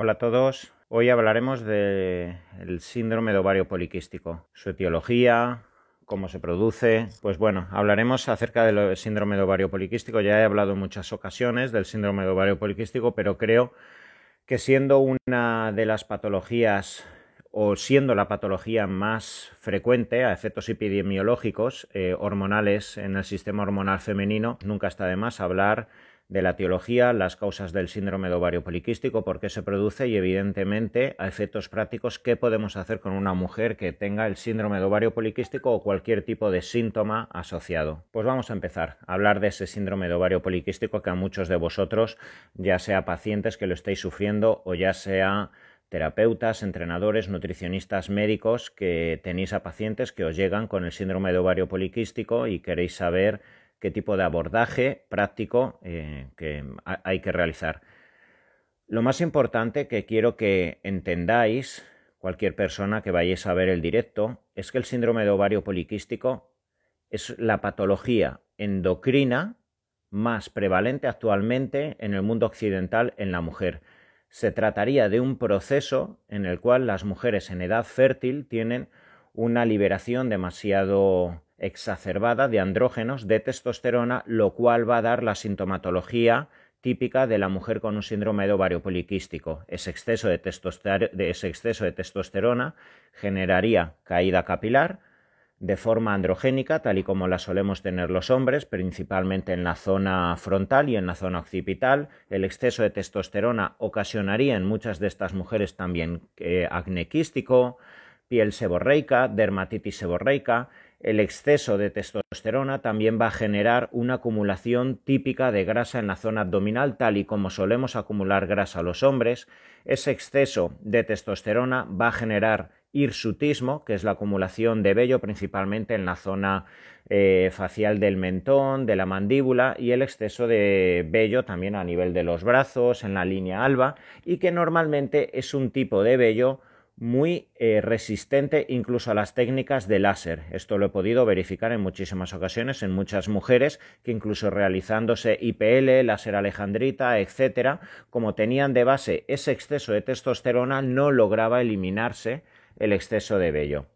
Hola a todos. Hoy hablaremos del síndrome de ovario poliquístico, su etiología, cómo se produce. Pues bueno, hablaremos acerca del síndrome de ovario poliquístico. Ya he hablado en muchas ocasiones del síndrome de ovario poliquístico, pero creo que siendo una de las patologías o siendo la patología más frecuente a efectos epidemiológicos eh, hormonales en el sistema hormonal femenino, nunca está de más hablar de la etiología, las causas del síndrome de ovario poliquístico, por qué se produce y evidentemente a efectos prácticos qué podemos hacer con una mujer que tenga el síndrome de ovario poliquístico o cualquier tipo de síntoma asociado. Pues vamos a empezar a hablar de ese síndrome de ovario poliquístico que a muchos de vosotros, ya sea pacientes que lo estéis sufriendo o ya sea terapeutas, entrenadores, nutricionistas, médicos que tenéis a pacientes que os llegan con el síndrome de ovario poliquístico y queréis saber qué tipo de abordaje práctico eh, que hay que realizar. Lo más importante que quiero que entendáis, cualquier persona que vayáis a ver el directo, es que el síndrome de ovario poliquístico es la patología endocrina más prevalente actualmente en el mundo occidental en la mujer. Se trataría de un proceso en el cual las mujeres en edad fértil tienen una liberación demasiado exacerbada de andrógenos de testosterona, lo cual va a dar la sintomatología típica de la mujer con un síndrome de ovario poliquístico. Ese exceso de, ese exceso de testosterona generaría caída capilar de forma androgénica, tal y como la solemos tener los hombres, principalmente en la zona frontal y en la zona occipital. El exceso de testosterona ocasionaría en muchas de estas mujeres también eh, quístico, piel seborreica, dermatitis seborreica el exceso de testosterona también va a generar una acumulación típica de grasa en la zona abdominal, tal y como solemos acumular grasa los hombres. Ese exceso de testosterona va a generar hirsutismo, que es la acumulación de vello principalmente en la zona eh, facial del mentón, de la mandíbula y el exceso de vello también a nivel de los brazos, en la línea alba, y que normalmente es un tipo de vello muy eh, resistente incluso a las técnicas de láser. Esto lo he podido verificar en muchísimas ocasiones en muchas mujeres que incluso realizándose IPL, láser alejandrita, etcétera, como tenían de base ese exceso de testosterona, no lograba eliminarse el exceso de vello.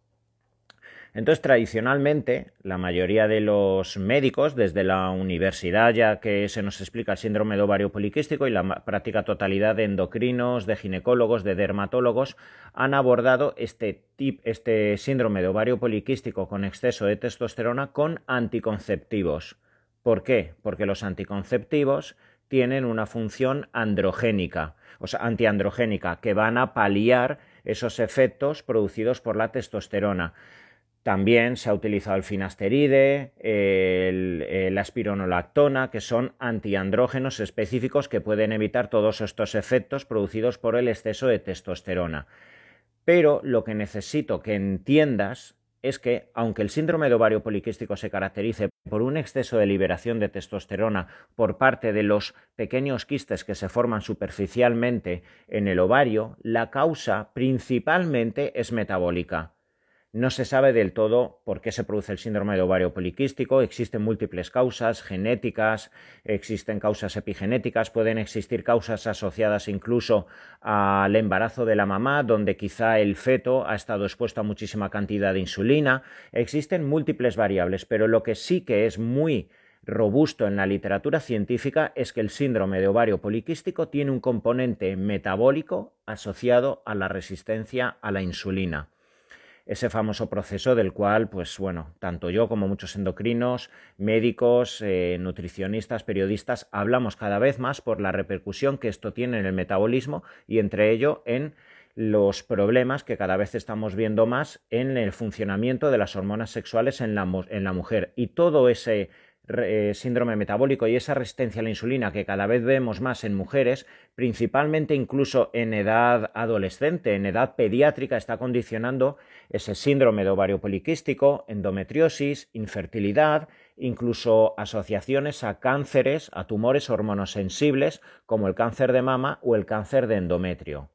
Entonces, tradicionalmente, la mayoría de los médicos, desde la universidad ya que se nos explica el síndrome de ovario poliquístico y la práctica totalidad de endocrinos, de ginecólogos, de dermatólogos, han abordado este, este síndrome de ovario poliquístico con exceso de testosterona con anticonceptivos. ¿Por qué? Porque los anticonceptivos tienen una función androgénica, o sea, antiandrogénica, que van a paliar esos efectos producidos por la testosterona. También se ha utilizado el finasteride, la espironolactona, que son antiandrógenos específicos que pueden evitar todos estos efectos producidos por el exceso de testosterona. Pero lo que necesito que entiendas es que, aunque el síndrome de ovario poliquístico se caracterice por un exceso de liberación de testosterona por parte de los pequeños quistes que se forman superficialmente en el ovario, la causa principalmente es metabólica. No se sabe del todo por qué se produce el síndrome de ovario poliquístico. Existen múltiples causas genéticas, existen causas epigenéticas, pueden existir causas asociadas incluso al embarazo de la mamá, donde quizá el feto ha estado expuesto a muchísima cantidad de insulina. Existen múltiples variables, pero lo que sí que es muy robusto en la literatura científica es que el síndrome de ovario poliquístico tiene un componente metabólico asociado a la resistencia a la insulina ese famoso proceso del cual, pues bueno, tanto yo como muchos endocrinos, médicos, eh, nutricionistas, periodistas, hablamos cada vez más por la repercusión que esto tiene en el metabolismo y entre ello en los problemas que cada vez estamos viendo más en el funcionamiento de las hormonas sexuales en la, en la mujer. Y todo ese eh, síndrome metabólico y esa resistencia a la insulina que cada vez vemos más en mujeres, principalmente incluso en edad adolescente, en edad pediátrica, está condicionando ese síndrome de ovario poliquístico, endometriosis, infertilidad, incluso asociaciones a cánceres, a tumores hormonosensibles como el cáncer de mama o el cáncer de endometrio.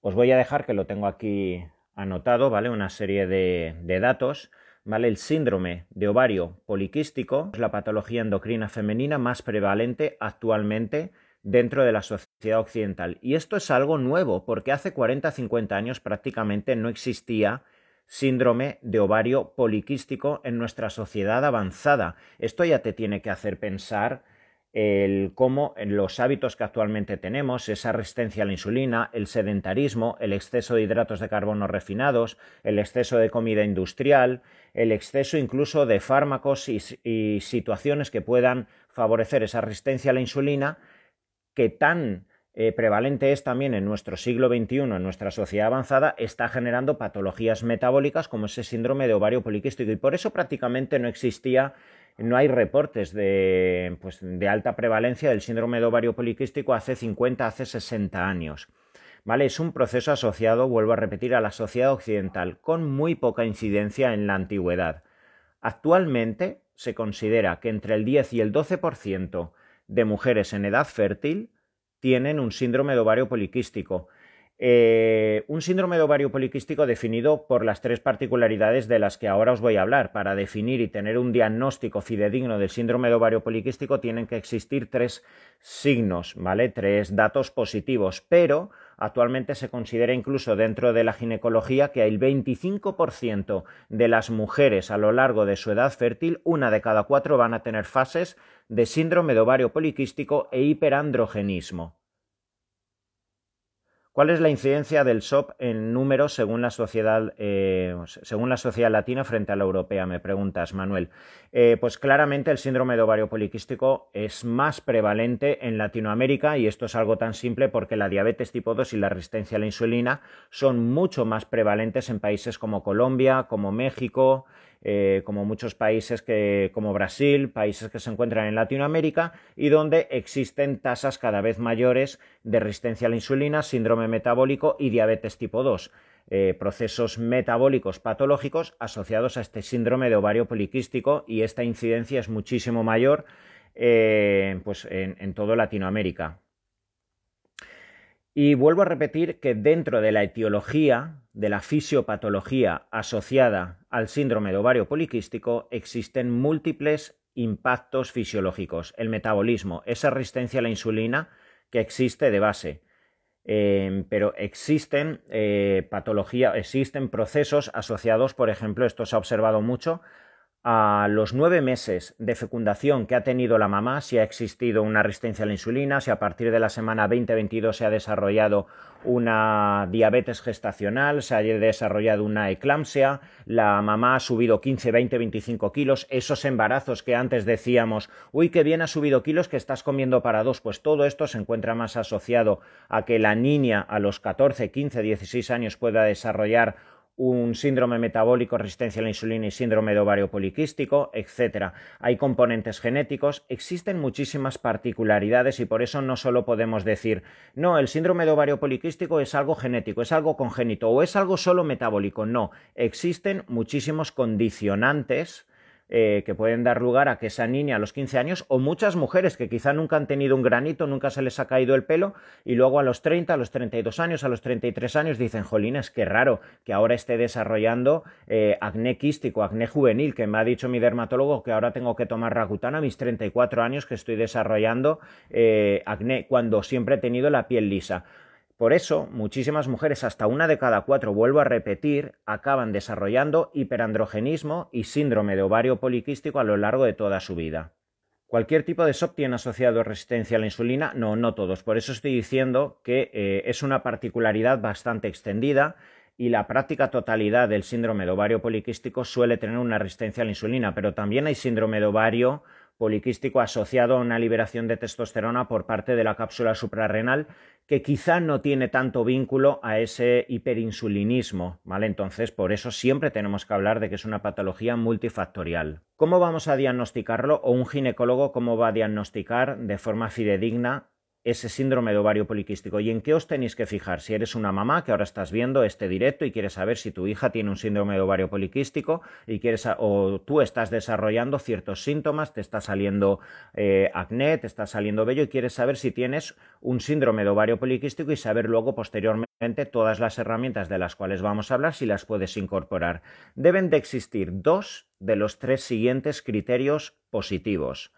Os voy a dejar que lo tengo aquí anotado, ¿vale? Una serie de, de datos el síndrome de ovario poliquístico es la patología endocrina femenina más prevalente actualmente dentro de la sociedad occidental. Y esto es algo nuevo, porque hace 40-50 años prácticamente no existía síndrome de ovario poliquístico en nuestra sociedad avanzada. Esto ya te tiene que hacer pensar el cómo los hábitos que actualmente tenemos, esa resistencia a la insulina, el sedentarismo, el exceso de hidratos de carbono refinados, el exceso de comida industrial, el exceso incluso de fármacos y, y situaciones que puedan favorecer esa resistencia a la insulina, que tan eh, prevalente es también en nuestro siglo XXI, en nuestra sociedad avanzada, está generando patologías metabólicas como ese síndrome de ovario poliquístico. Y por eso prácticamente no existía, no hay reportes de, pues, de alta prevalencia del síndrome de ovario poliquístico hace 50, hace 60 años. ¿Vale? Es un proceso asociado, vuelvo a repetir, a la sociedad occidental, con muy poca incidencia en la antigüedad. Actualmente se considera que entre el 10 y el 12% de mujeres en edad fértil tienen un síndrome de ovario poliquístico. Eh, un síndrome de ovario poliquístico definido por las tres particularidades de las que ahora os voy a hablar. Para definir y tener un diagnóstico fidedigno del síndrome de ovario poliquístico tienen que existir tres signos, ¿vale? Tres datos positivos, pero actualmente se considera incluso dentro de la ginecología que el 25% de las mujeres a lo largo de su edad fértil, una de cada cuatro van a tener fases de síndrome de ovario poliquístico e hiperandrogenismo. ¿Cuál es la incidencia del SOP en números según la sociedad, eh, según la sociedad latina frente a la europea? Me preguntas, Manuel. Eh, pues claramente el síndrome de ovario poliquístico es más prevalente en Latinoamérica y esto es algo tan simple porque la diabetes tipo 2 y la resistencia a la insulina son mucho más prevalentes en países como Colombia, como México, eh, como muchos países que, como Brasil, países que se encuentran en Latinoamérica y donde existen tasas cada vez mayores de resistencia a la insulina, síndrome metabólico y diabetes tipo 2. Eh, procesos metabólicos patológicos asociados a este síndrome de ovario poliquístico y esta incidencia es muchísimo mayor eh, pues en, en toda Latinoamérica. Y vuelvo a repetir que dentro de la etiología, de la fisiopatología asociada al síndrome de ovario poliquístico, existen múltiples impactos fisiológicos. El metabolismo, esa resistencia a la insulina que existe de base. Eh, pero existen eh, patologías, existen procesos asociados, por ejemplo, esto se ha observado mucho, a los nueve meses de fecundación que ha tenido la mamá, si ha existido una resistencia a la insulina, si a partir de la semana 20-22 se ha desarrollado una diabetes gestacional, se ha desarrollado una eclampsia, la mamá ha subido 15, 20, 25 kilos, esos embarazos que antes decíamos, uy, qué bien ha subido kilos que estás comiendo para dos, pues todo esto se encuentra más asociado a que la niña a los 14, 15, 16 años pueda desarrollar un síndrome metabólico, resistencia a la insulina y síndrome de ovario poliquístico, etc. Hay componentes genéticos, existen muchísimas particularidades y por eso no solo podemos decir, no, el síndrome de ovario poliquístico es algo genético, es algo congénito o es algo solo metabólico. No, existen muchísimos condicionantes eh, que pueden dar lugar a que esa niña a los 15 años, o muchas mujeres que quizá nunca han tenido un granito, nunca se les ha caído el pelo, y luego a los 30, a los 32 años, a los 33 años dicen, jolines, qué raro que ahora esté desarrollando eh, acné quístico, acné juvenil, que me ha dicho mi dermatólogo que ahora tengo que tomar racutana a mis 34 años que estoy desarrollando eh, acné, cuando siempre he tenido la piel lisa. Por eso, muchísimas mujeres, hasta una de cada cuatro, vuelvo a repetir, acaban desarrollando hiperandrogenismo y síndrome de ovario poliquístico a lo largo de toda su vida. ¿Cualquier tipo de SOP tiene asociado resistencia a la insulina? No, no todos. Por eso estoy diciendo que eh, es una particularidad bastante extendida y la práctica totalidad del síndrome de ovario poliquístico suele tener una resistencia a la insulina, pero también hay síndrome de ovario poliquístico asociado a una liberación de testosterona por parte de la cápsula suprarrenal que quizá no tiene tanto vínculo a ese hiperinsulinismo, ¿vale? Entonces, por eso siempre tenemos que hablar de que es una patología multifactorial. ¿Cómo vamos a diagnosticarlo o un ginecólogo cómo va a diagnosticar de forma fidedigna ese síndrome de ovario poliquístico. ¿Y en qué os tenéis que fijar? Si eres una mamá que ahora estás viendo este directo y quieres saber si tu hija tiene un síndrome de ovario poliquístico y quieres o tú estás desarrollando ciertos síntomas, te está saliendo eh, acné, te está saliendo vello y quieres saber si tienes un síndrome de ovario poliquístico y saber luego posteriormente todas las herramientas de las cuales vamos a hablar si las puedes incorporar. Deben de existir dos de los tres siguientes criterios positivos.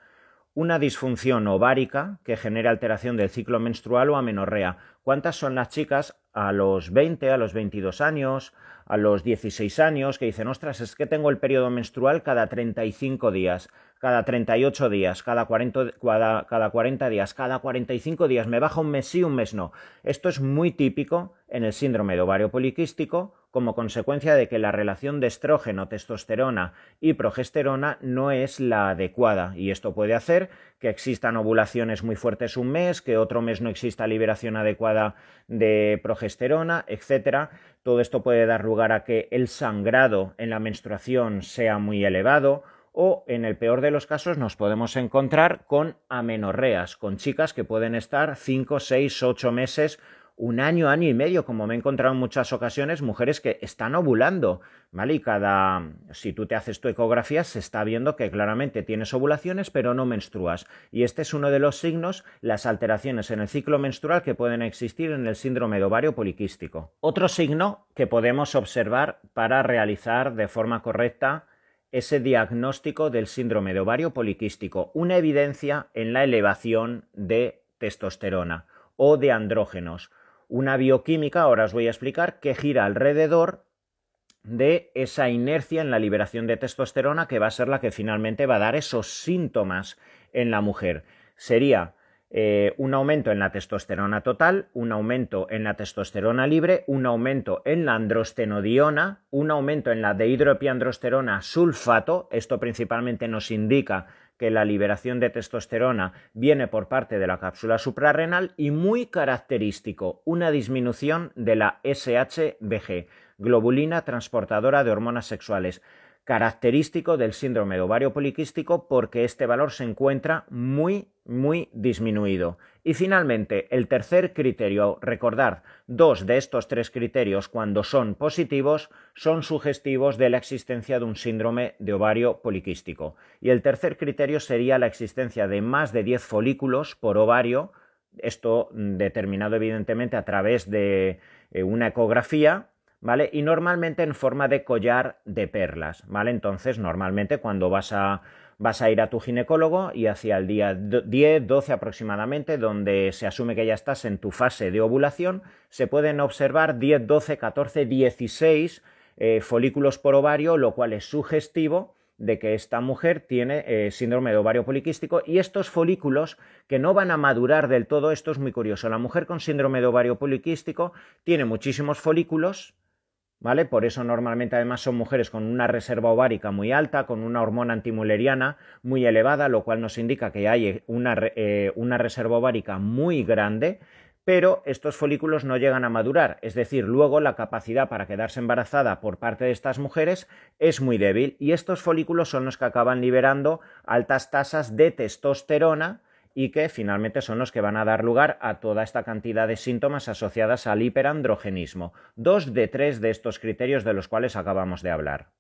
Una disfunción ovárica que genera alteración del ciclo menstrual o amenorrea. ¿Cuántas son las chicas a los 20, a los 22 años, a los 16 años que dicen, ostras, es que tengo el periodo menstrual cada 35 días, cada 38 días, cada 40, cada, cada 40 días, cada 45 días, me baja un mes sí, un mes no? Esto es muy típico en el síndrome de ovario poliquístico como consecuencia de que la relación de estrógeno, testosterona y progesterona no es la adecuada y esto puede hacer que existan ovulaciones muy fuertes un mes, que otro mes no exista liberación adecuada de progesterona, etcétera. Todo esto puede dar lugar a que el sangrado en la menstruación sea muy elevado o en el peor de los casos nos podemos encontrar con amenorreas, con chicas que pueden estar 5, 6, 8 meses un año, año y medio, como me he encontrado en muchas ocasiones, mujeres que están ovulando, ¿vale? Y cada, si tú te haces tu ecografía, se está viendo que claramente tienes ovulaciones, pero no menstruas. Y este es uno de los signos, las alteraciones en el ciclo menstrual que pueden existir en el síndrome de ovario poliquístico. Otro signo que podemos observar para realizar de forma correcta ese diagnóstico del síndrome de ovario poliquístico, una evidencia en la elevación de testosterona o de andrógenos una bioquímica, ahora os voy a explicar, que gira alrededor de esa inercia en la liberación de testosterona que va a ser la que finalmente va a dar esos síntomas en la mujer. Sería eh, un aumento en la testosterona total, un aumento en la testosterona libre, un aumento en la androstenodiona, un aumento en la dehidroepiandrosterona sulfato, esto principalmente nos indica que la liberación de testosterona viene por parte de la cápsula suprarrenal y muy característico, una disminución de la SHBG, globulina transportadora de hormonas sexuales característico del síndrome de ovario poliquístico porque este valor se encuentra muy, muy disminuido. Y finalmente, el tercer criterio, recordar, dos de estos tres criterios cuando son positivos son sugestivos de la existencia de un síndrome de ovario poliquístico. Y el tercer criterio sería la existencia de más de 10 folículos por ovario, esto determinado evidentemente a través de eh, una ecografía ¿vale? Y normalmente en forma de collar de perlas, ¿vale? Entonces, normalmente cuando vas a, vas a ir a tu ginecólogo y hacia el día 10, 12 aproximadamente, donde se asume que ya estás en tu fase de ovulación, se pueden observar 10, 12, 14, 16 folículos por ovario, lo cual es sugestivo de que esta mujer tiene eh, síndrome de ovario poliquístico y estos folículos que no van a madurar del todo, esto es muy curioso, la mujer con síndrome de ovario poliquístico tiene muchísimos folículos, ¿vale? Por eso normalmente además son mujeres con una reserva ovárica muy alta, con una hormona antimuleriana muy elevada, lo cual nos indica que hay una, eh, una reserva ovárica muy grande, pero estos folículos no llegan a madurar, es decir, luego la capacidad para quedarse embarazada por parte de estas mujeres es muy débil y estos folículos son los que acaban liberando altas tasas de testosterona, y que finalmente son los que van a dar lugar a toda esta cantidad de síntomas asociadas al hiperandrogenismo. Dos de tres de estos criterios de los cuales acabamos de hablar.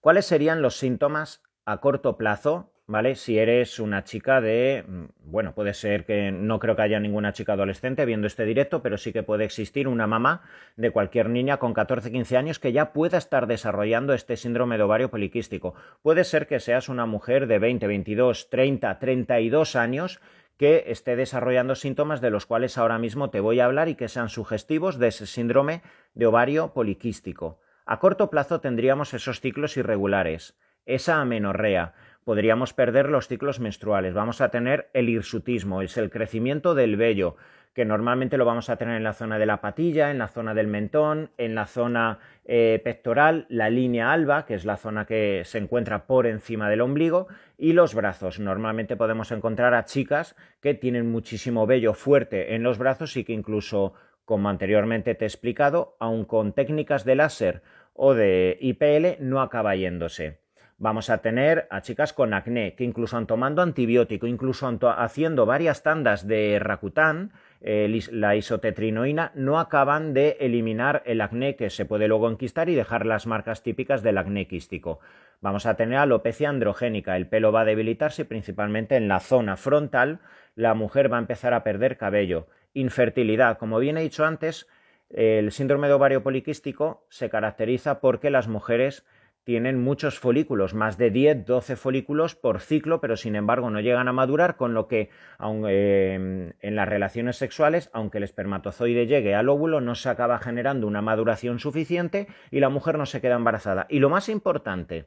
¿Cuáles serían los síntomas a corto plazo ¿vale? Si eres una chica de, mm, bueno, puede ser que no creo que haya ninguna chica adolescente viendo este directo, pero sí que puede existir una mamá de cualquier niña con 14, 15 años que ya pueda estar desarrollando este síndrome de ovario poliquístico. Puede ser que seas una mujer de 20, 22, 30, 32 años que esté desarrollando síntomas de los cuales ahora mismo te voy a hablar y que sean sugestivos de ese síndrome de ovario poliquístico. A corto plazo tendríamos esos ciclos irregulares, esa amenorrea, podríamos perder los ciclos menstruales, vamos a tener el hirsutismo, es el crecimiento del vello, que normalmente lo vamos a tener en la zona de la patilla, en la zona del mentón, en la zona eh, pectoral, la línea alba, que es la zona que se encuentra por encima del ombligo, y los brazos. Normalmente podemos encontrar a chicas que tienen muchísimo vello fuerte en los brazos y que incluso, como anteriormente te he explicado, aun con técnicas de láser o de IPL, no acaba yéndose vamos a tener a chicas con acné que incluso han tomando antibiótico, incluso haciendo varias tandas de Rakután, eh, la isotetrinoína, no acaban de eliminar el acné que se puede luego enquistar y dejar las marcas típicas del acné quístico. Vamos a tener alopecia androgénica, el pelo va a debilitarse principalmente en la zona frontal, la mujer va a empezar a perder cabello. Infertilidad, como bien he dicho antes, el síndrome de ovario poliquístico se caracteriza porque las mujeres tienen muchos folículos, más de 10, 12 folículos por ciclo, pero sin embargo no llegan a madurar, con lo que eh, en las relaciones sexuales, aunque el espermatozoide llegue al óvulo, no se acaba generando una maduración suficiente y la mujer no se queda embarazada. Y lo más importante,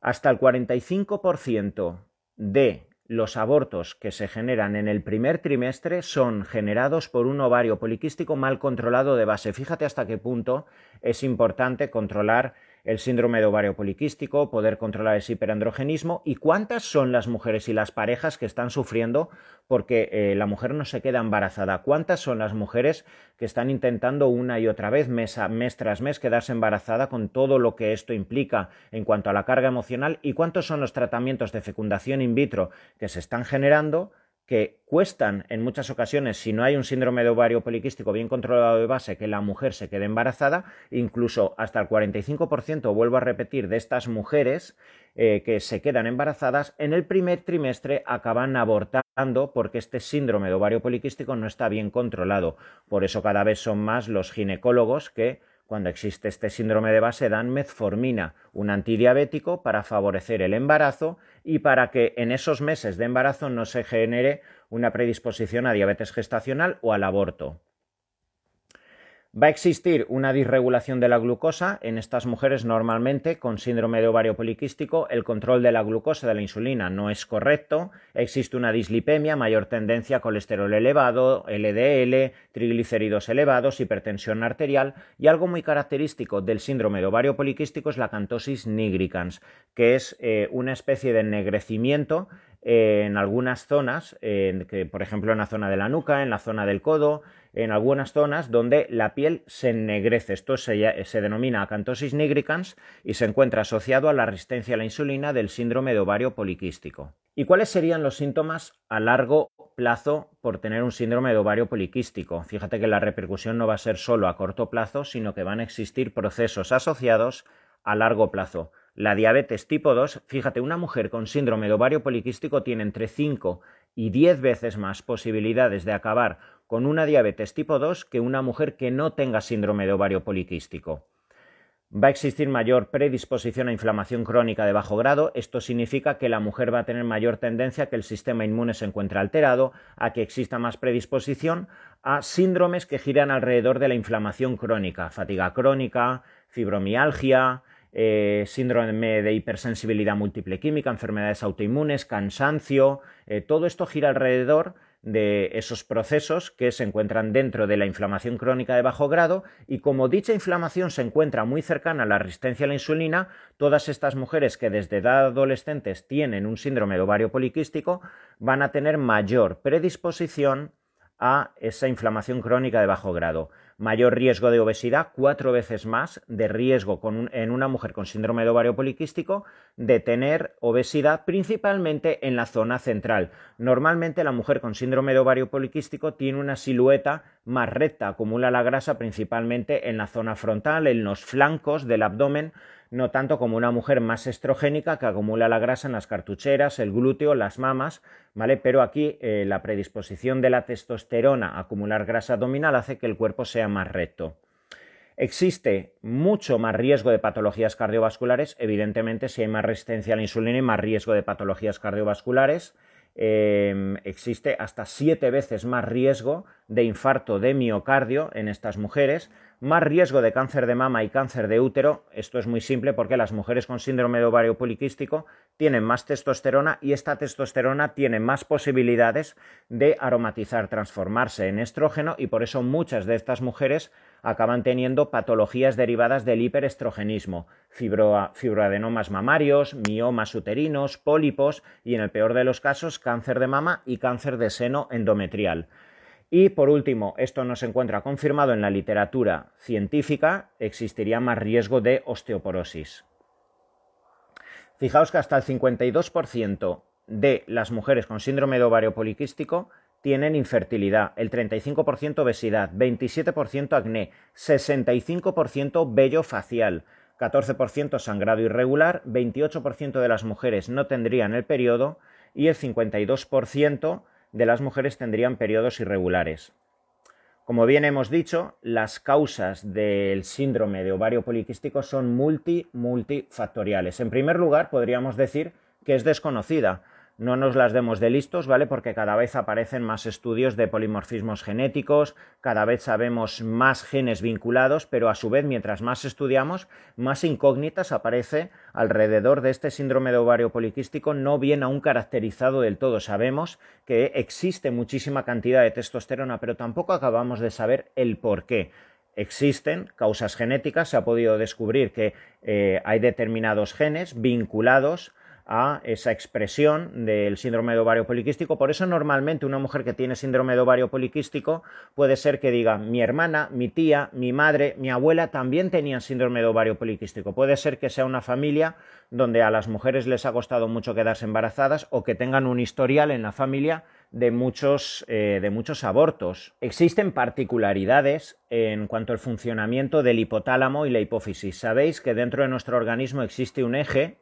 hasta el 45% de los abortos que se generan en el primer trimestre son generados por un ovario poliquístico mal controlado de base. Fíjate hasta qué punto es importante controlar el síndrome de ovario poliquístico, poder controlar ese hiperandrogenismo y cuántas son las mujeres y las parejas que están sufriendo porque eh, la mujer no se queda embarazada, cuántas son las mujeres que están intentando una y otra vez, mes, mes tras mes, quedarse embarazada con todo lo que esto implica en cuanto a la carga emocional y cuántos son los tratamientos de fecundación in vitro que se están generando que cuestan en muchas ocasiones, si no hay un síndrome de ovario poliquístico bien controlado de base, que la mujer se quede embarazada, incluso hasta el 45%, vuelvo a repetir, de estas mujeres eh, que se quedan embarazadas, en el primer trimestre acaban abortando porque este síndrome de ovario poliquístico no está bien controlado. Por eso cada vez son más los ginecólogos que cuando existe este síndrome de base dan metformina, un antidiabético para favorecer el embarazo y para que en esos meses de embarazo no se genere una predisposición a diabetes gestacional o al aborto. Va a existir una disregulación de la glucosa en estas mujeres normalmente con síndrome de ovario poliquístico. El control de la glucosa de la insulina no es correcto. Existe una dislipemia, mayor tendencia a colesterol elevado, LDL, triglicéridos elevados, hipertensión arterial y algo muy característico del síndrome de ovario poliquístico es la cantosis nigricans, que es eh, una especie de ennegrecimiento en algunas zonas, que, por ejemplo en la zona de la nuca, en la zona del codo, en algunas zonas donde la piel se ennegrece. Esto se, se, denomina acantosis nigricans y se encuentra asociado a la resistencia a la insulina del síndrome de ovario poliquístico. ¿Y cuáles serían los síntomas a largo plazo por tener un síndrome de ovario poliquístico? Fíjate que la repercusión no va a ser solo a corto plazo, sino que van a existir procesos asociados a largo plazo. La diabetes tipo 2, fíjate, una mujer con síndrome de ovario poliquístico tiene entre 5 y 10 veces más posibilidades de acabar con una diabetes tipo 2 que una mujer que no tenga síndrome de ovario poliquístico. Va a existir mayor predisposición a inflamación crónica de bajo grado. Esto significa que la mujer va a tener mayor tendencia a que el sistema inmune se encuentre alterado, a que exista más predisposición a síndromes que giran alrededor de la inflamación crónica, fatiga crónica, fibromialgia, eh, síndrome de hipersensibilidad múltiple química, enfermedades autoinmunes, cansancio, eh, todo esto gira alrededor de esos procesos que se encuentran dentro de la inflamación crónica de bajo grado y como dicha inflamación se encuentra muy cercana a la resistencia a la insulina, todas estas mujeres que desde edad adolescentes tienen un síndrome de ovario poliquístico van a tener mayor predisposición a esa inflamación crónica de bajo grado mayor riesgo de obesidad, cuatro veces más de riesgo en una mujer con síndrome de ovario poliquístico de tener obesidad principalmente en la zona central. Normalmente la mujer con síndrome de ovario poliquístico tiene una silueta más recta, acumula la grasa principalmente en la zona frontal, en los flancos del abdomen, no tanto como una mujer más estrogénica que acumula la grasa en las cartucheras, el glúteo, las mamas, ¿vale? Pero aquí eh, la predisposición de la testosterona a acumular grasa abdominal hace que el cuerpo sea más recto. Existe mucho más riesgo de patologías cardiovasculares, evidentemente si hay más resistencia a la insulina y más riesgo de patologías cardiovasculares. Em, existe hasta siete veces más riesgo de infarto de miocardio en estas mujeres, más riesgo de cáncer de mama y cáncer de útero. Esto es muy simple porque las mujeres con síndrome de ovario poliquístico tienen más testosterona y esta testosterona tiene más posibilidades de aromatizar, transformarse en estrógeno y por eso muchas de estas mujeres acaban teniendo patologías derivadas del hiperestrogenismo, fibroadenomas mamarios, miomas uterinos, pólipos y en el peor de los casos cáncer de mama y cáncer de seno endometrial. Y por último, esto no se encuentra confirmado en la literatura científica, existiría más riesgo de osteoporosis. Fijaos que hasta el 52% de las mujeres con síndrome de ovario poliquístico tienen infertilidad, el 35% obesidad, 27% acné, 65% vello facial, 14% sangrado irregular, 28% de las mujeres no tendrían el periodo y el 52% de las mujeres tendrían periodos irregulares. Como bien hemos dicho, las causas del síndrome de ovario poliquístico son multi, multifactoriales. En primer lugar, podríamos decir que es desconocida no nos las demos de listos, ¿vale? Porque cada vez aparecen más estudios de polimorfismos genéticos, cada vez sabemos más genes vinculados, pero a su vez, mientras más estudiamos, más incógnitas aparece alrededor de este síndrome de ovario poliquístico, no bien aún caracterizado del todo. Sabemos que existe muchísima cantidad de testosterona, pero tampoco acabamos de saber el por qué existen causas genéticas, se ha podido descubrir que eh, hay determinados genes vinculados a esa expresión del síndrome de ovario poliquístico. Por eso normalmente una mujer que tiene síndrome de ovario poliquístico puede ser que diga mi hermana, mi tía, mi madre, mi abuela también tenían síndrome de ovario poliquístico. Puede ser que sea una familia donde a las mujeres les ha costado mucho quedarse embarazadas o que tengan un historial en la familia de muchos, eh, de muchos abortos. Existen particularidades en cuanto al funcionamiento del hipotálamo y la hipófisis. Sabéis que dentro de nuestro organismo existe un eje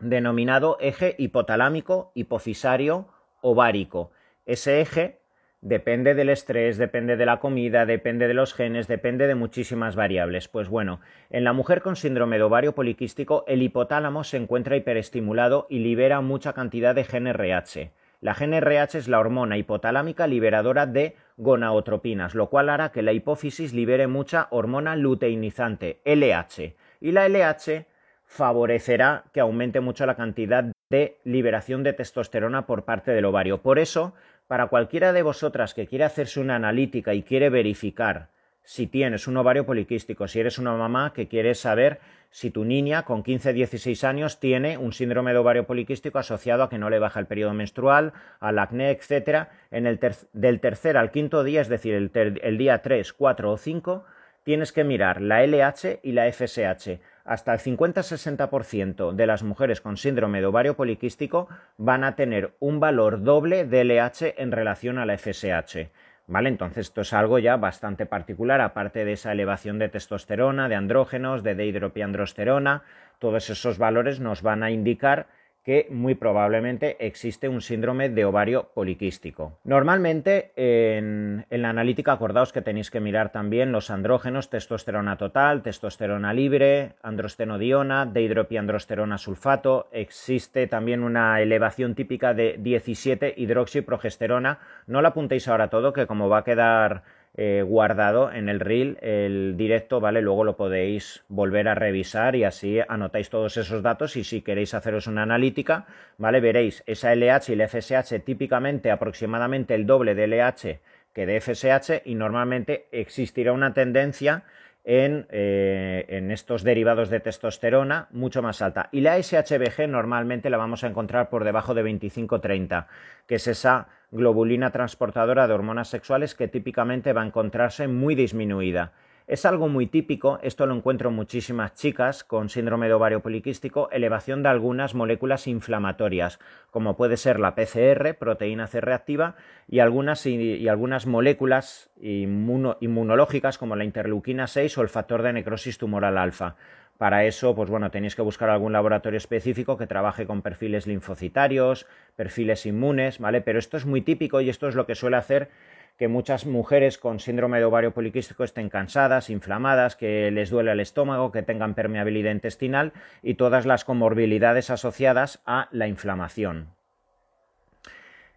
denominado eje hipotalámico hipofisario ovárico. Ese eje depende del estrés, depende de la comida, depende de los genes, depende de muchísimas variables. Pues bueno, en la mujer con síndrome de ovario poliquístico, el hipotálamo se encuentra hiperestimulado y libera mucha cantidad de GNRH. La GNRH es la hormona hipotalámica liberadora de gonadotropinas, lo cual hará que la hipófisis libere mucha hormona luteinizante, LH. Y la LH favorecerá que aumente mucho la cantidad de liberación de testosterona por parte del ovario. Por eso, para cualquiera de vosotras que quiera hacerse una analítica y quiere verificar si tienes un ovario poliquístico, si eres una mamá que quiere saber si tu niña con 15-16 años tiene un síndrome de ovario poliquístico asociado a que no le baja el periodo menstrual, al acné, etcétera, en el del tercer al quinto día, es decir, el, el día 3, 4 o 5, tienes que mirar la LH y la FSH hasta el 50-60% de las mujeres con síndrome de ovario poliquístico van a tener un valor doble de LH en relación a la FSH. ¿Vale? Entonces esto es algo ya bastante particular, aparte de esa elevación de testosterona, de andrógenos, de dehidropiandrosterona, todos esos valores nos van a indicar que muy probablemente existe un síndrome de ovario poliquístico. Normalmente en, la analítica acordaos que tenéis que mirar también los andrógenos, testosterona total, testosterona libre, androstenodiona, dehidropiandrosterona sulfato. Existe también una elevación típica de 17 hidroxiprogesterona. No la apuntéis ahora todo, que como va a quedar eh, guardado en el reel el directo, ¿vale? Luego lo podéis volver a revisar y así anotáis todos esos datos y si queréis haceros una analítica, ¿vale? Veréis esa LH y la FSH típicamente aproximadamente el doble de LH que de FSH y normalmente existirá una tendencia en, eh, en, estos derivados de testosterona mucho más alta. Y la SHBG normalmente la vamos a encontrar por debajo de 25-30, que es esa globulina transportadora de hormonas sexuales que típicamente va a encontrarse muy disminuida. Es algo muy típico, esto lo encuentro en muchísimas chicas con síndrome de ovario poliquístico, elevación de algunas moléculas inflamatorias, como puede ser la PCR, proteína C reactiva, y algunas, y, algunas moléculas inmunológicas como la interleuquina 6 o el factor de necrosis tumoral alfa. Para eso, pues bueno, tenéis que buscar algún laboratorio específico que trabaje con perfiles linfocitarios, perfiles inmunes, ¿vale? Pero esto es muy típico y esto es lo que suele hacer que muchas mujeres con síndrome de ovario poliquístico estén cansadas, inflamadas, que les duele el estómago, que tengan permeabilidad intestinal y todas las comorbilidades asociadas a la inflamación.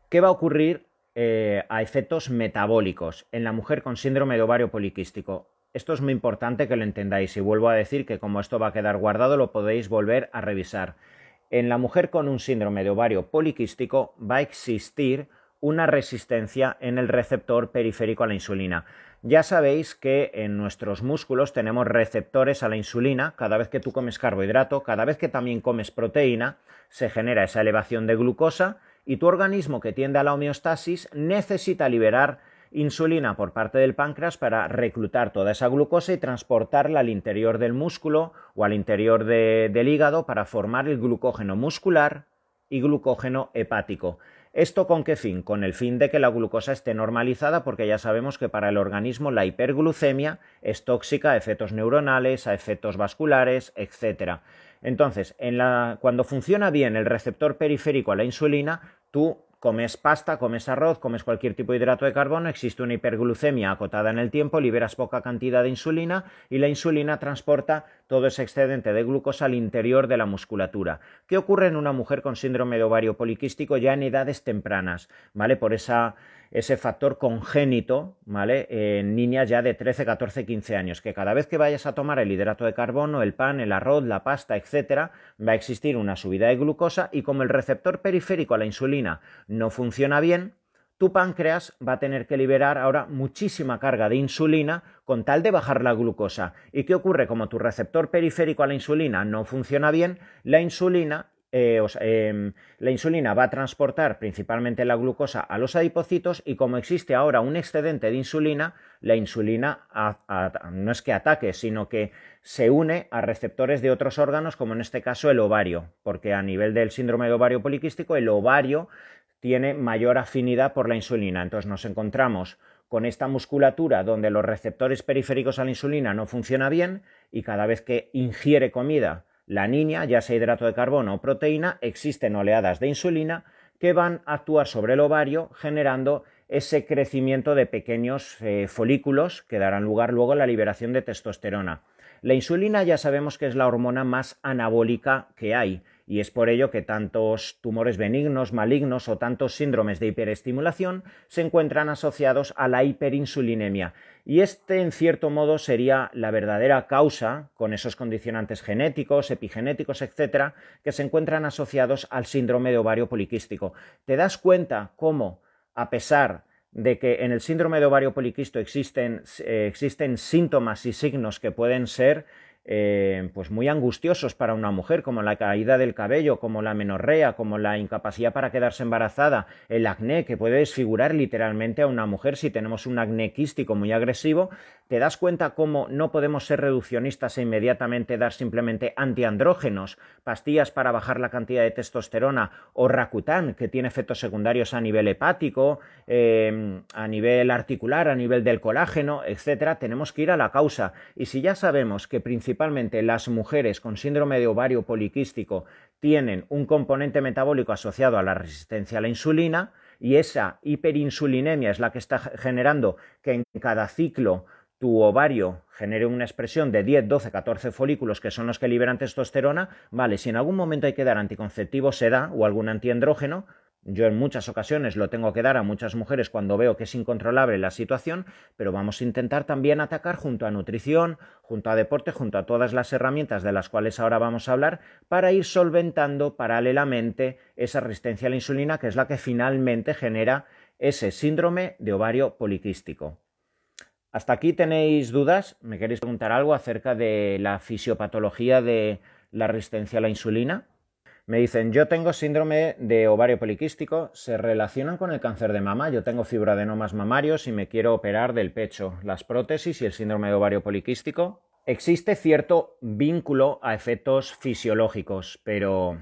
¿Qué va a ocurrir eh, a efectos metabólicos en la mujer con síndrome de ovario poliquístico? Esto es muy importante que lo entendáis y vuelvo a decir que como esto va a quedar guardado lo podéis volver a revisar. En la mujer con un síndrome de ovario poliquístico va a existir una resistencia en el receptor periférico a la insulina. Ya sabéis que en nuestros músculos tenemos receptores a la insulina. Cada vez que tú comes carbohidrato, cada vez que también comes proteína, se genera esa elevación de glucosa y tu organismo que tiende a la homeostasis necesita liberar insulina por parte del páncreas para reclutar toda esa glucosa y transportarla al interior del músculo o al interior del hígado para formar el glucógeno muscular y glucógeno hepático. ¿Esto con qué fin? Con el fin de que la glucosa esté normalizada porque ya sabemos que para el organismo la hiperglucemia es tóxica a efectos neuronales, a efectos vasculares, etc. Entonces, cuando funciona bien el receptor periférico a la insulina, tú comes pasta, comes arroz, comes cualquier tipo de hidrato de carbono, existe una hiperglucemia acotada en el tiempo, liberas poca cantidad de insulina y la insulina transporta todo ese excedente de glucosa al interior de la musculatura. ¿Qué ocurre en una mujer con síndrome de ovario poliquístico ya en edades tempranas? ¿Vale? Por esa ese factor congénito, ¿vale? En niñas ya de 13, 14, 15 años, que cada vez que vayas a tomar el hidrato de carbono, el pan, el arroz, la pasta, etcétera, va a existir una subida de glucosa y como el receptor periférico a la insulina no funciona bien, tu páncreas va a tener que liberar ahora muchísima carga de insulina con tal de bajar la glucosa. ¿Y qué ocurre? Como tu receptor periférico a la insulina no funciona bien, la insulina eh, em, la insulina va a transportar principalmente la glucosa a los adipocitos y como existe ahora un excedente de insulina, la insulina no es que ataque, sino que se une a receptores de otros órganos, como en este caso el ovario, porque a nivel del síndrome de ovario poliquístico, el ovario tiene mayor afinidad por la insulina. Entonces nos encontramos con esta musculatura donde los receptores periféricos a la insulina no funcionan bien y cada vez que ingiere comida la niña, ya sea hidrato de carbono o proteína, existen oleadas de insulina que van a actuar sobre el ovario generando ese crecimiento de pequeños eh, folículos que darán lugar luego a la liberación de testosterona. La insulina ya sabemos que es la hormona más anabólica que hay y es por ello que tantos tumores benignos, malignos o tantos síndromes de hiperestimulación se encuentran asociados a la hiperinsulinemia. Y este, en cierto modo, sería la verdadera causa, con esos condicionantes genéticos, epigenéticos, etcétera, que se encuentran asociados al síndrome de ovario poliquístico. ¿Te das cuenta cómo, a pesar de que en el síndrome de ovario poliquisto existen, eh, existen síntomas y signos que pueden ser eh, pues muy angustiosos para una mujer, como la caída del cabello, como la menorrea, como la incapacidad para quedarse embarazada, el acné, que puede desfigurar literalmente a una mujer si tenemos un acné quístico muy agresivo, te das cuenta cómo no podemos ser reduccionistas e inmediatamente dar simplemente antiandrógenos, pastillas para bajar la cantidad de testosterona o Rakutan, que tiene efectos secundarios a nivel hepático, eh, a nivel articular, a nivel del colágeno, etcétera. Tenemos que ir a la causa. Y si ya sabemos que principalmente principalmente las mujeres con síndrome de ovario poliquístico tienen un componente metabólico asociado a la resistencia a la insulina y esa hiperinsulinemia es la que está generando que en cada ciclo tu ovario genere una expresión de 10, 12, 14 folículos que son los que liberan testosterona, vale, si en algún momento hay que dar anticonceptivo se da o algún antiandrógeno, yo en muchas ocasiones lo tengo que dar a muchas mujeres cuando veo que es incontrolable la situación, pero vamos a intentar también atacar junto a nutrición, junto a deporte, junto a todas las herramientas de las cuales ahora vamos a hablar, para ir solventando paralelamente esa resistencia a la insulina, que es la que finalmente genera ese síndrome de ovario poliquístico. ¿Hasta aquí tenéis dudas? ¿Me queréis preguntar algo acerca de la fisiopatología de la resistencia a la insulina? Me dicen, yo tengo síndrome de ovario poliquístico, se relacionan con el cáncer de mama, yo tengo fibroadenomas mamarios y me quiero operar del pecho, las prótesis y el síndrome de ovario poliquístico. Existe cierto vínculo a efectos fisiológicos, pero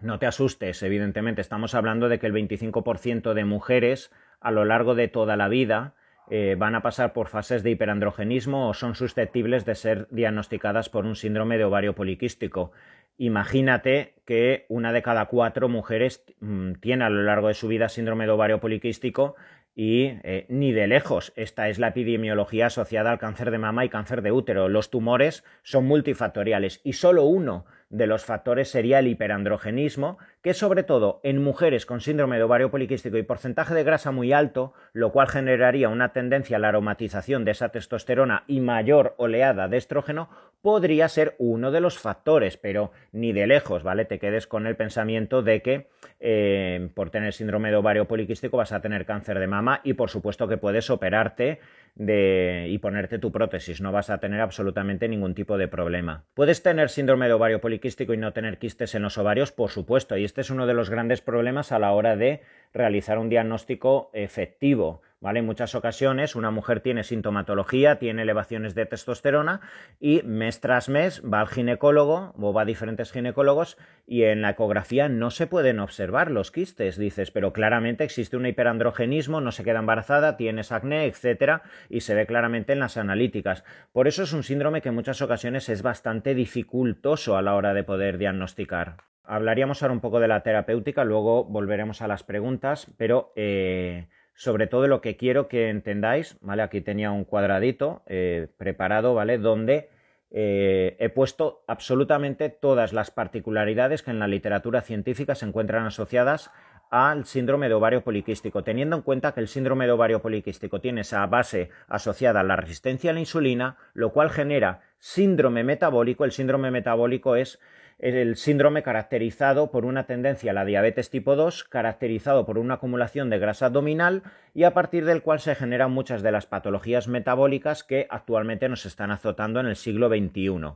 no te asustes, evidentemente estamos hablando de que el 25% de mujeres a lo largo de toda la vida eh, van a pasar por fases de hiperandrogenismo o son susceptibles de ser diagnosticadas por un síndrome de ovario poliquístico. Imagínate que una de cada cuatro mujeres mm, tiene a lo largo de su vida síndrome de ovario poliquístico y eh, ni de lejos. Esta es la epidemiología asociada al cáncer de mama y cáncer de útero. Los tumores son multifactoriales y solo uno de los factores sería el hiperandrogenismo, que sobre todo en mujeres con síndrome de ovario poliquístico y porcentaje de grasa muy alto, lo cual generaría una tendencia a la aromatización de esa testosterona y mayor oleada de estrógeno, podría ser uno de los factores, pero ni de lejos, ¿vale? Te quedes con el pensamiento de que eh, por tener síndrome de ovario poliquístico vas a tener cáncer de mama y por supuesto que puedes operarte y ponerte tu prótesis, no vas a tener absolutamente ningún tipo de problema. ¿Puedes tener síndrome de ovario poliquístico y no tener quistes en los ovarios? Por supuesto, y este es uno de los grandes problemas a la hora de realizar un diagnóstico efectivo. ¿Vale? En muchas ocasiones una mujer tiene sintomatología, tiene elevaciones de testosterona y mes tras mes va al ginecólogo o va a diferentes ginecólogos y en la ecografía no se pueden observar los quistes. Dices, pero claramente existe un hiperandrogenismo, no se queda embarazada, tienes acné, etcétera, y se ve claramente en las analíticas. Por eso es un síndrome que en muchas ocasiones es bastante dificultoso a la hora de poder diagnosticar. Hablaríamos ahora un poco de la terapéutica, luego volveremos a las preguntas, pero eh, sobre todo lo que quiero que entendáis, ¿vale? Aquí tenía un cuadradito eh, preparado, ¿vale? Donde eh, he puesto absolutamente todas las particularidades que en la literatura científica se encuentran asociadas al síndrome de ovario poliquístico, teniendo en cuenta que el síndrome de ovario poliquístico tiene esa base asociada a la resistencia a la insulina, lo cual genera síndrome metabólico. El síndrome metabólico es el síndrome caracterizado por una tendencia a la diabetes tipo 2, caracterizado por una acumulación de grasa abdominal y a partir del cual se generan muchas de las patologías metabólicas que actualmente nos están azotando en el siglo XXI.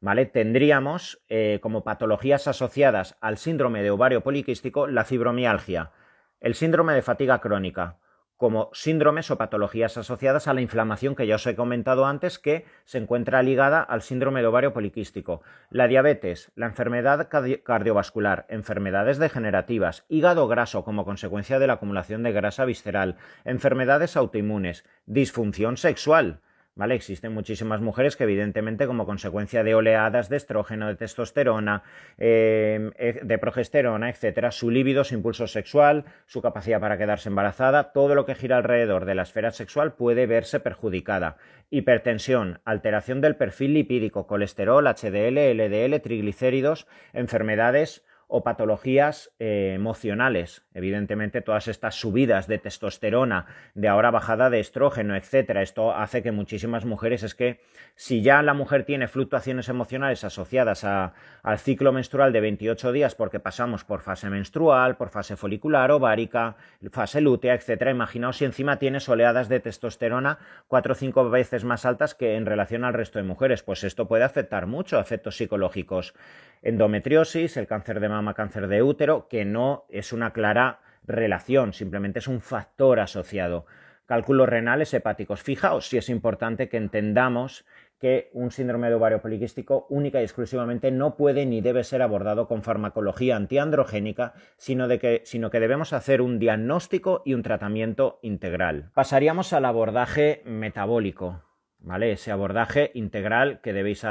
¿Vale? Tendríamos eh, como patologías asociadas al síndrome de ovario poliquístico la fibromialgia, el síndrome de fatiga crónica, como síndromes o patologías asociadas a la inflamación que ya os he comentado antes que se encuentra ligada al síndrome de ovario poliquístico, la diabetes, la enfermedad cardiovascular, enfermedades degenerativas, hígado graso como consecuencia de la acumulación de grasa visceral, enfermedades autoinmunes, disfunción sexual, Existen muchísimas mujeres que evidentemente como consecuencia de oleadas de estrógeno, de testosterona, em, eh, de progesterona, etcétera, su líbido, su impulso sexual, su capacidad para quedarse embarazada, todo lo que gira alrededor de la esfera sexual puede verse perjudicada. Hipertensión, alteración del perfil lipídico, colesterol, HDL, LDL, triglicéridos, enfermedades o patologías eh, emocionales. Evidentemente, todas estas subidas de testosterona, de ahora bajada de estrógeno, etcétera, esto hace que muchísimas mujeres es que si ya la mujer tiene fluctuaciones emocionales asociadas al ciclo menstrual de 28 días porque pasamos por fase menstrual, por fase folicular, ovárica, fase lútea, etcétera, imaginaos si encima tienes oleadas de testosterona cuatro o cinco veces más altas que en relación al resto de mujeres, pues esto puede afectar mucho, efectos psicológicos endometriosis, el cáncer de mama, cáncer de útero, que no es una clara relación, simplemente es un factor asociado. Cálculos renales hepáticos. Fijaos si es importante que entendamos que un síndrome de ovario poliquístico única y exclusivamente no puede ni debe ser abordado con farmacología antiandrogénica, sino, de que, sino que debemos hacer un diagnóstico y un tratamiento integral. Pasaríamos al abordaje metabólico. ¿Vale? Ese abordaje integral que debéis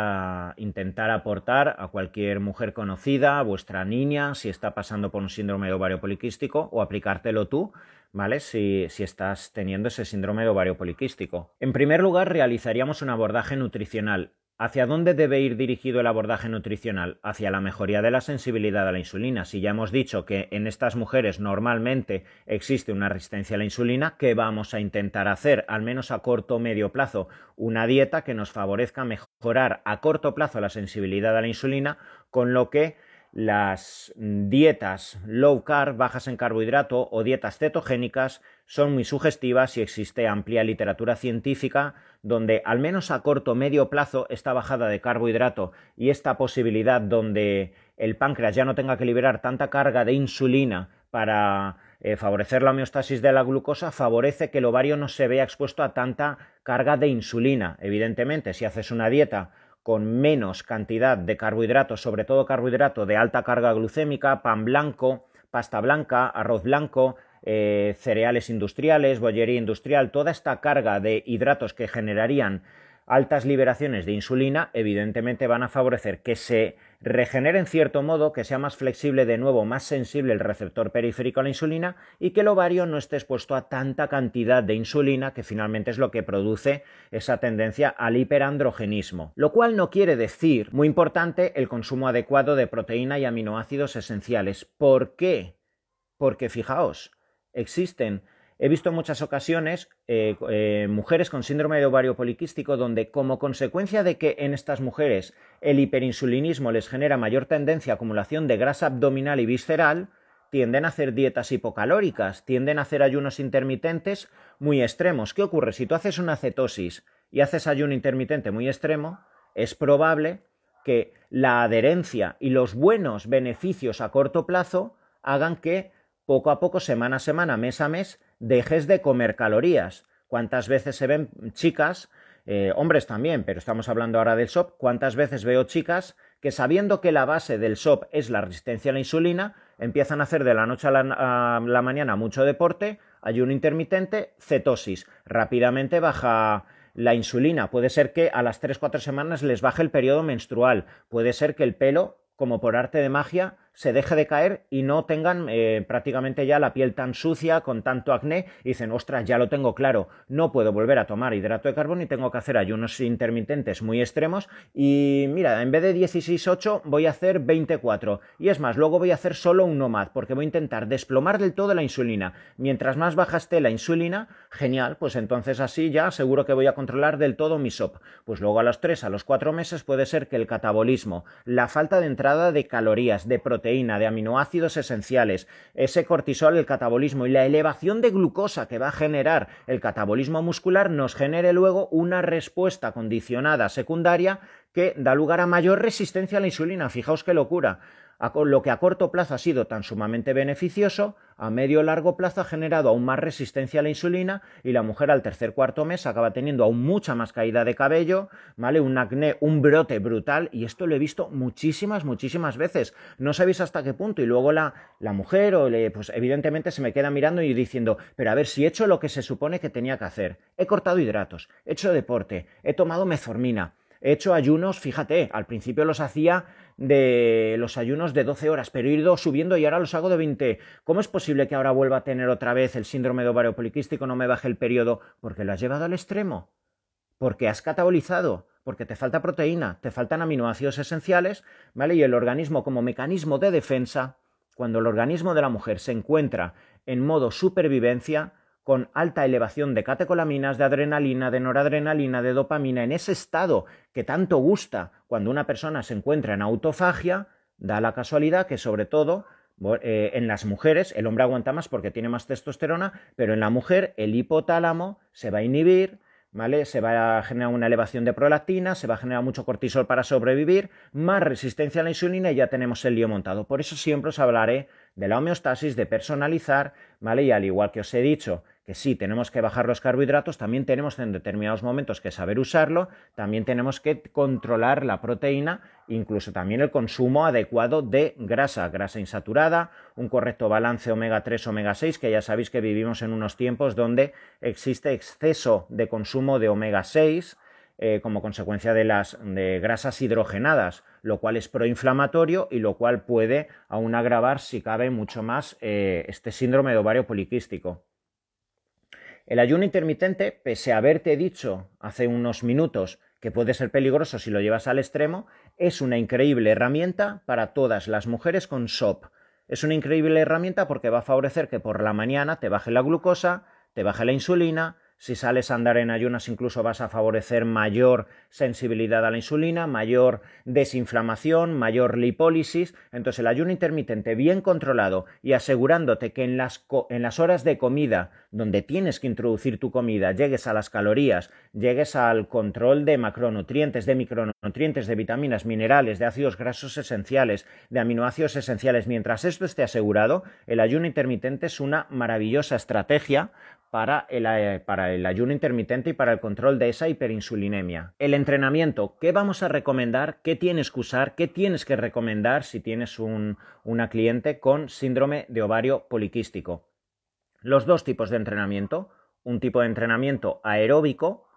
intentar aportar a cualquier mujer conocida, a vuestra niña, si está pasando por un síndrome de ovario poliquístico, o aplicártelo tú, ¿vale? Si, si estás teniendo ese síndrome de ovario poliquístico. En primer lugar, realizaríamos un abordaje nutricional ¿Hacia dónde debe ir dirigido el abordaje nutricional? Hacia la mejoría de la sensibilidad a la insulina. Si ya hemos dicho que en estas mujeres normalmente existe una resistencia a la insulina, ¿qué vamos a intentar hacer? Al menos a corto o medio plazo, una dieta que nos favorezca mejorar a corto plazo la sensibilidad a la insulina, con lo que las dietas low carb, bajas en carbohidrato o dietas cetogénicas son muy sugestivas y existe amplia literatura científica donde al menos a corto o medio plazo esta bajada de carbohidrato y esta posibilidad donde el páncreas ya no tenga que liberar tanta carga de insulina para eh, favorecer la homeostasis de la glucosa favorece que el ovario no se vea expuesto a tanta carga de insulina. Evidentemente, si haces una dieta con menos cantidad de carbohidratos, sobre todo carbohidrato de alta carga glucémica, pan blanco, pasta blanca, arroz blanco, eh, cereales industriales, bollería industrial, toda esta carga de hidratos que generarían altas liberaciones de insulina, evidentemente van a favorecer que se regenere en cierto modo, que sea más flexible de nuevo, más sensible el receptor periférico a la insulina y que el ovario no esté expuesto a tanta cantidad de insulina que finalmente es lo que produce esa tendencia al hiperandrogenismo. Lo cual no quiere decir, muy importante, el consumo adecuado de proteína y aminoácidos esenciales. ¿Por qué? Porque fijaos, existen He visto en muchas ocasiones eh, eh, mujeres con síndrome de ovario poliquístico donde como consecuencia de que en estas mujeres el hiperinsulinismo les genera mayor tendencia a acumulación de grasa abdominal y visceral, tienden a hacer dietas hipocalóricas, tienden a hacer ayunos intermitentes muy extremos. ¿Qué ocurre? Si tú haces una cetosis y haces ayuno intermitente muy extremo, es probable que la adherencia y los buenos beneficios a corto plazo hagan que poco a poco, semana a semana, mes a mes, dejes de comer calorías. ¿Cuántas veces se ven chicas, eh, hombres también, pero estamos hablando ahora del SOP, cuántas veces veo chicas que sabiendo que la base del SOP es la resistencia a la insulina, empiezan a hacer de la noche a la, mañana mucho deporte, ayuno intermitente, cetosis, rápidamente baja la insulina. Puede ser que a las 3-4 semanas les baje el periodo menstrual. Puede ser que el pelo, como por arte de magia, se deje de caer y no tengan eh, prácticamente ya la piel tan sucia, con tanto acné, y dicen, ostras, ya lo tengo claro, no puedo volver a tomar hidrato de carbono y tengo que hacer ayunos intermitentes muy extremos y mira, en vez de 16-8 voy a hacer 24 y es más, luego voy a hacer solo un NOMAD porque voy a intentar desplomar del todo la insulina. Mientras más baja esté la insulina, genial, pues entonces así ya seguro que voy a controlar del todo mi SOP. Pues luego a los 3, a los 4 meses puede ser que el catabolismo, la falta de entrada de calorías, de proteínas, de aminoácidos esenciales, ese cortisol, el catabolismo y la elevación de glucosa que va a generar el catabolismo muscular nos genere luego una respuesta condicionada secundaria que da lugar a mayor resistencia a la insulina. Fijaos qué locura lo que a corto plazo ha sido tan sumamente beneficioso, a medio largo plazo ha generado aún más resistencia a la insulina y la mujer al tercer cuarto mes acaba teniendo aún mucha más caída de cabello, ¿vale? Un acné, un brote brutal y esto lo he visto muchísimas, muchísimas veces. No sabéis hasta qué punto y luego la, la mujer o le, pues evidentemente se me queda mirando y diciendo, pero a ver si he hecho lo que se supone que tenía que hacer. He cortado hidratos, he hecho deporte, he tomado meformina, he hecho ayunos, fíjate, al principio los hacía de los ayunos de 12 horas, pero he ido subiendo y ahora los hago de 20. ¿Cómo es posible que ahora vuelva a tener otra vez el síndrome de ovario poliquístico, no me baje el periodo? Porque lo has llevado al extremo, porque has catabolizado, porque te falta proteína, te faltan aminoácidos esenciales, ¿vale? Y el organismo como mecanismo de defensa, cuando el organismo de la mujer se encuentra en modo supervivencia, con alta elevación de catecolaminas, de adrenalina, de noradrenalina, de dopamina, en ese estado que tanto gusta cuando una persona se encuentra en autofagia, da la casualidad que sobre todo eh, en las mujeres el hombre aguanta más porque tiene más testosterona, pero en la mujer el hipotálamo se va a inhibir, ¿vale? Se va a generar una elevación de prolactina, se va a generar mucho cortisol para sobrevivir, más resistencia a la insulina y ya tenemos el lío montado. Por eso siempre os hablaré de la homeostasis, de personalizar, ¿vale? Y al igual que os he dicho que sí, tenemos que bajar los carbohidratos, también tenemos en determinados momentos que saber usarlo, también tenemos que controlar la proteína, incluso también el consumo adecuado de grasa, grasa insaturada, un correcto balance omega 3, omega 6, que ya sabéis que vivimos en unos tiempos donde existe exceso de consumo de omega 6, eh, como consecuencia de las de grasas hidrogenadas, lo cual es proinflamatorio y lo cual puede aún agravar, si cabe, mucho más eh, este síndrome de ovario poliquístico. El ayuno intermitente, pese a haberte dicho hace unos minutos que puede ser peligroso si lo llevas al extremo, es una increíble herramienta para todas las mujeres con SOP. Es una increíble herramienta porque va a favorecer que por la mañana te baje la glucosa, te baje la insulina, si sales a andar en ayunas incluso vas a favorecer mayor sensibilidad a la insulina, mayor desinflamación, mayor lipólisis. Entonces el ayuno intermitente bien controlado y asegurándote que en las, en las horas de comida donde tienes que introducir tu comida llegues a las calorías, llegues al control de macronutrientes, de micronutrientes, de vitaminas, minerales, de ácidos grasos esenciales, de aminoácidos esenciales. Mientras esto esté asegurado, el ayuno intermitente es una maravillosa estrategia para el, eh, para el, ayuno intermitente y para el control de esa hiperinsulinemia. El entrenamiento, ¿qué vamos a recomendar? ¿Qué tienes que usar? ¿Qué tienes que recomendar si tienes un, una cliente con síndrome de ovario poliquístico? Los dos tipos de entrenamiento. Un tipo de entrenamiento aeróbico,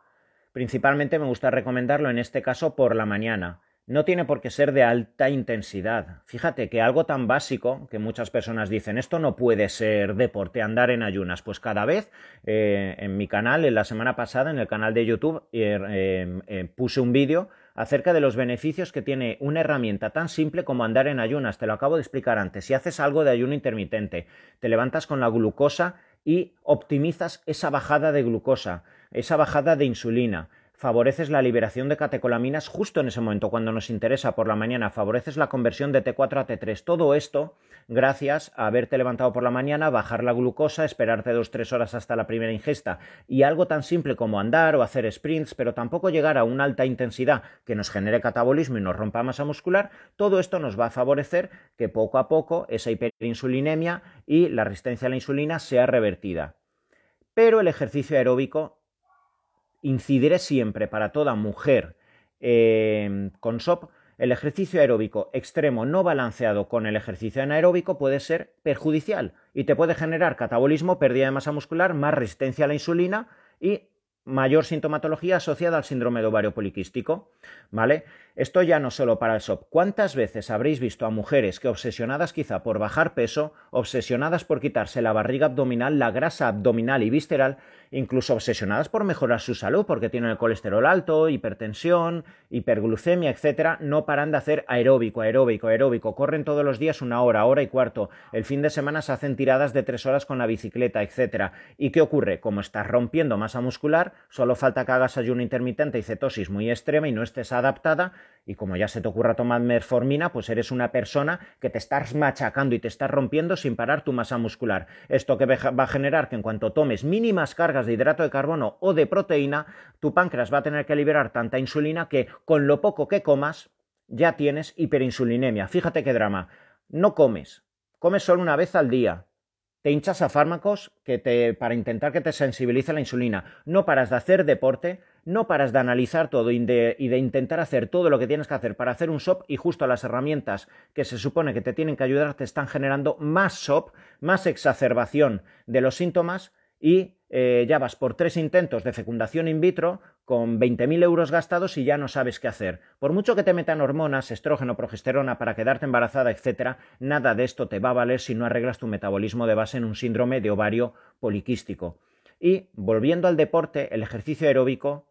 principalmente me gusta recomendarlo en este caso por la mañana no tiene por qué ser de alta intensidad. Fíjate que algo tan básico que muchas personas dicen, esto no puede ser deporte, andar en ayunas. Pues cada vez eh, en mi canal, en la semana pasada, en el canal de YouTube, eh, eh, puse un vídeo acerca de los beneficios que tiene una herramienta tan simple como andar en ayunas. Te lo acabo de explicar antes. Si haces algo de ayuno intermitente, te levantas con la glucosa y optimizas esa bajada de glucosa, esa bajada de insulina favoreces la liberación de catecolaminas justo en ese momento, cuando nos interesa por la mañana, favoreces la conversión de T4 a T3. Todo esto gracias a haberte levantado por la mañana, bajar la glucosa, esperarte dos tres horas hasta la primera ingesta y algo tan simple como andar o hacer sprints, pero tampoco llegar a una alta intensidad que nos genere catabolismo y nos rompa masa muscular, todo esto nos va a favorecer que poco a poco esa hiperinsulinemia y la resistencia a la insulina sea revertida. Pero el ejercicio aeróbico incidiré siempre para toda mujer eh, con SOP, el ejercicio aeróbico extremo no balanceado con el ejercicio anaeróbico puede ser perjudicial y te puede generar catabolismo, pérdida de masa muscular, más resistencia a la insulina y mayor sintomatología asociada al síndrome de ovario poliquístico, ¿vale? Esto ya no solo para el SOP. ¿Cuántas veces habréis visto a mujeres que obsesionadas quizá por bajar peso, obsesionadas por quitarse la barriga abdominal, la grasa abdominal y visceral, incluso obsesionadas por mejorar su salud porque tienen el colesterol alto, hipertensión, hiperglucemia, etcétera, no paran de hacer aeróbico, aeróbico, aeróbico, corren todos los días una hora, hora y cuarto, el fin de semana se hacen tiradas de tres horas con la bicicleta, etcétera. ¿Y qué ocurre? Como estás rompiendo masa muscular, solo falta que hagas ayuno intermitente y cetosis muy extrema y no estés adaptada y como ya se te ocurra tomar metformina, pues eres una persona que te estás machacando y te estás rompiendo sin parar tu masa muscular. Esto que va a generar que en cuanto tomes mínimas cargas de hidrato de carbono o de proteína, tu páncreas va a tener que liberar tanta insulina que con lo poco que comas ya tienes hiperinsulinemia. Fíjate qué drama. No comes, comes solo una vez al día, te hinchas a fármacos que te, para intentar que te sensibilice la insulina. No paras de hacer deporte, no paras de analizar todo y de, y de, intentar hacer todo lo que tienes que hacer para hacer un SOP y justo las herramientas que se supone que te tienen que ayudar te están generando más SOP, más exacerbación de los síntomas y eh, ya vas por tres intentos de fecundación in vitro con 20.000 euros gastados y ya no sabes qué hacer. Por mucho que te metan hormonas, estrógeno, progesterona para quedarte embarazada, etcétera, nada de esto te va a valer si no arreglas tu metabolismo de base en un síndrome de ovario poliquístico. Y volviendo al deporte, el ejercicio aeróbico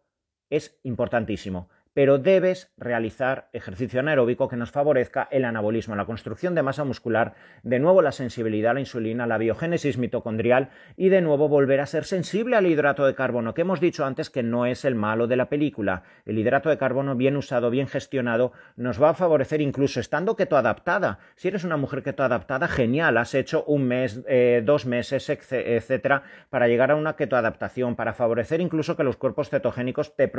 es importantísimo pero debes realizar ejercicio anaeróbico que nos favorezca el anabolismo, la construcción de masa muscular, de nuevo la sensibilidad a la insulina, la biogénesis mitocondrial y de nuevo volver a ser sensible al hidrato de carbono, que hemos dicho antes que no es el malo de la película. El hidrato de carbono bien usado, bien gestionado, nos va a favorecer incluso estando keto adaptada. Si eres una mujer keto adaptada, genial, has hecho un mes, eh, dos meses, etcétera, para llegar a una keto adaptación, para favorecer incluso que los cuerpos cetogénicos te,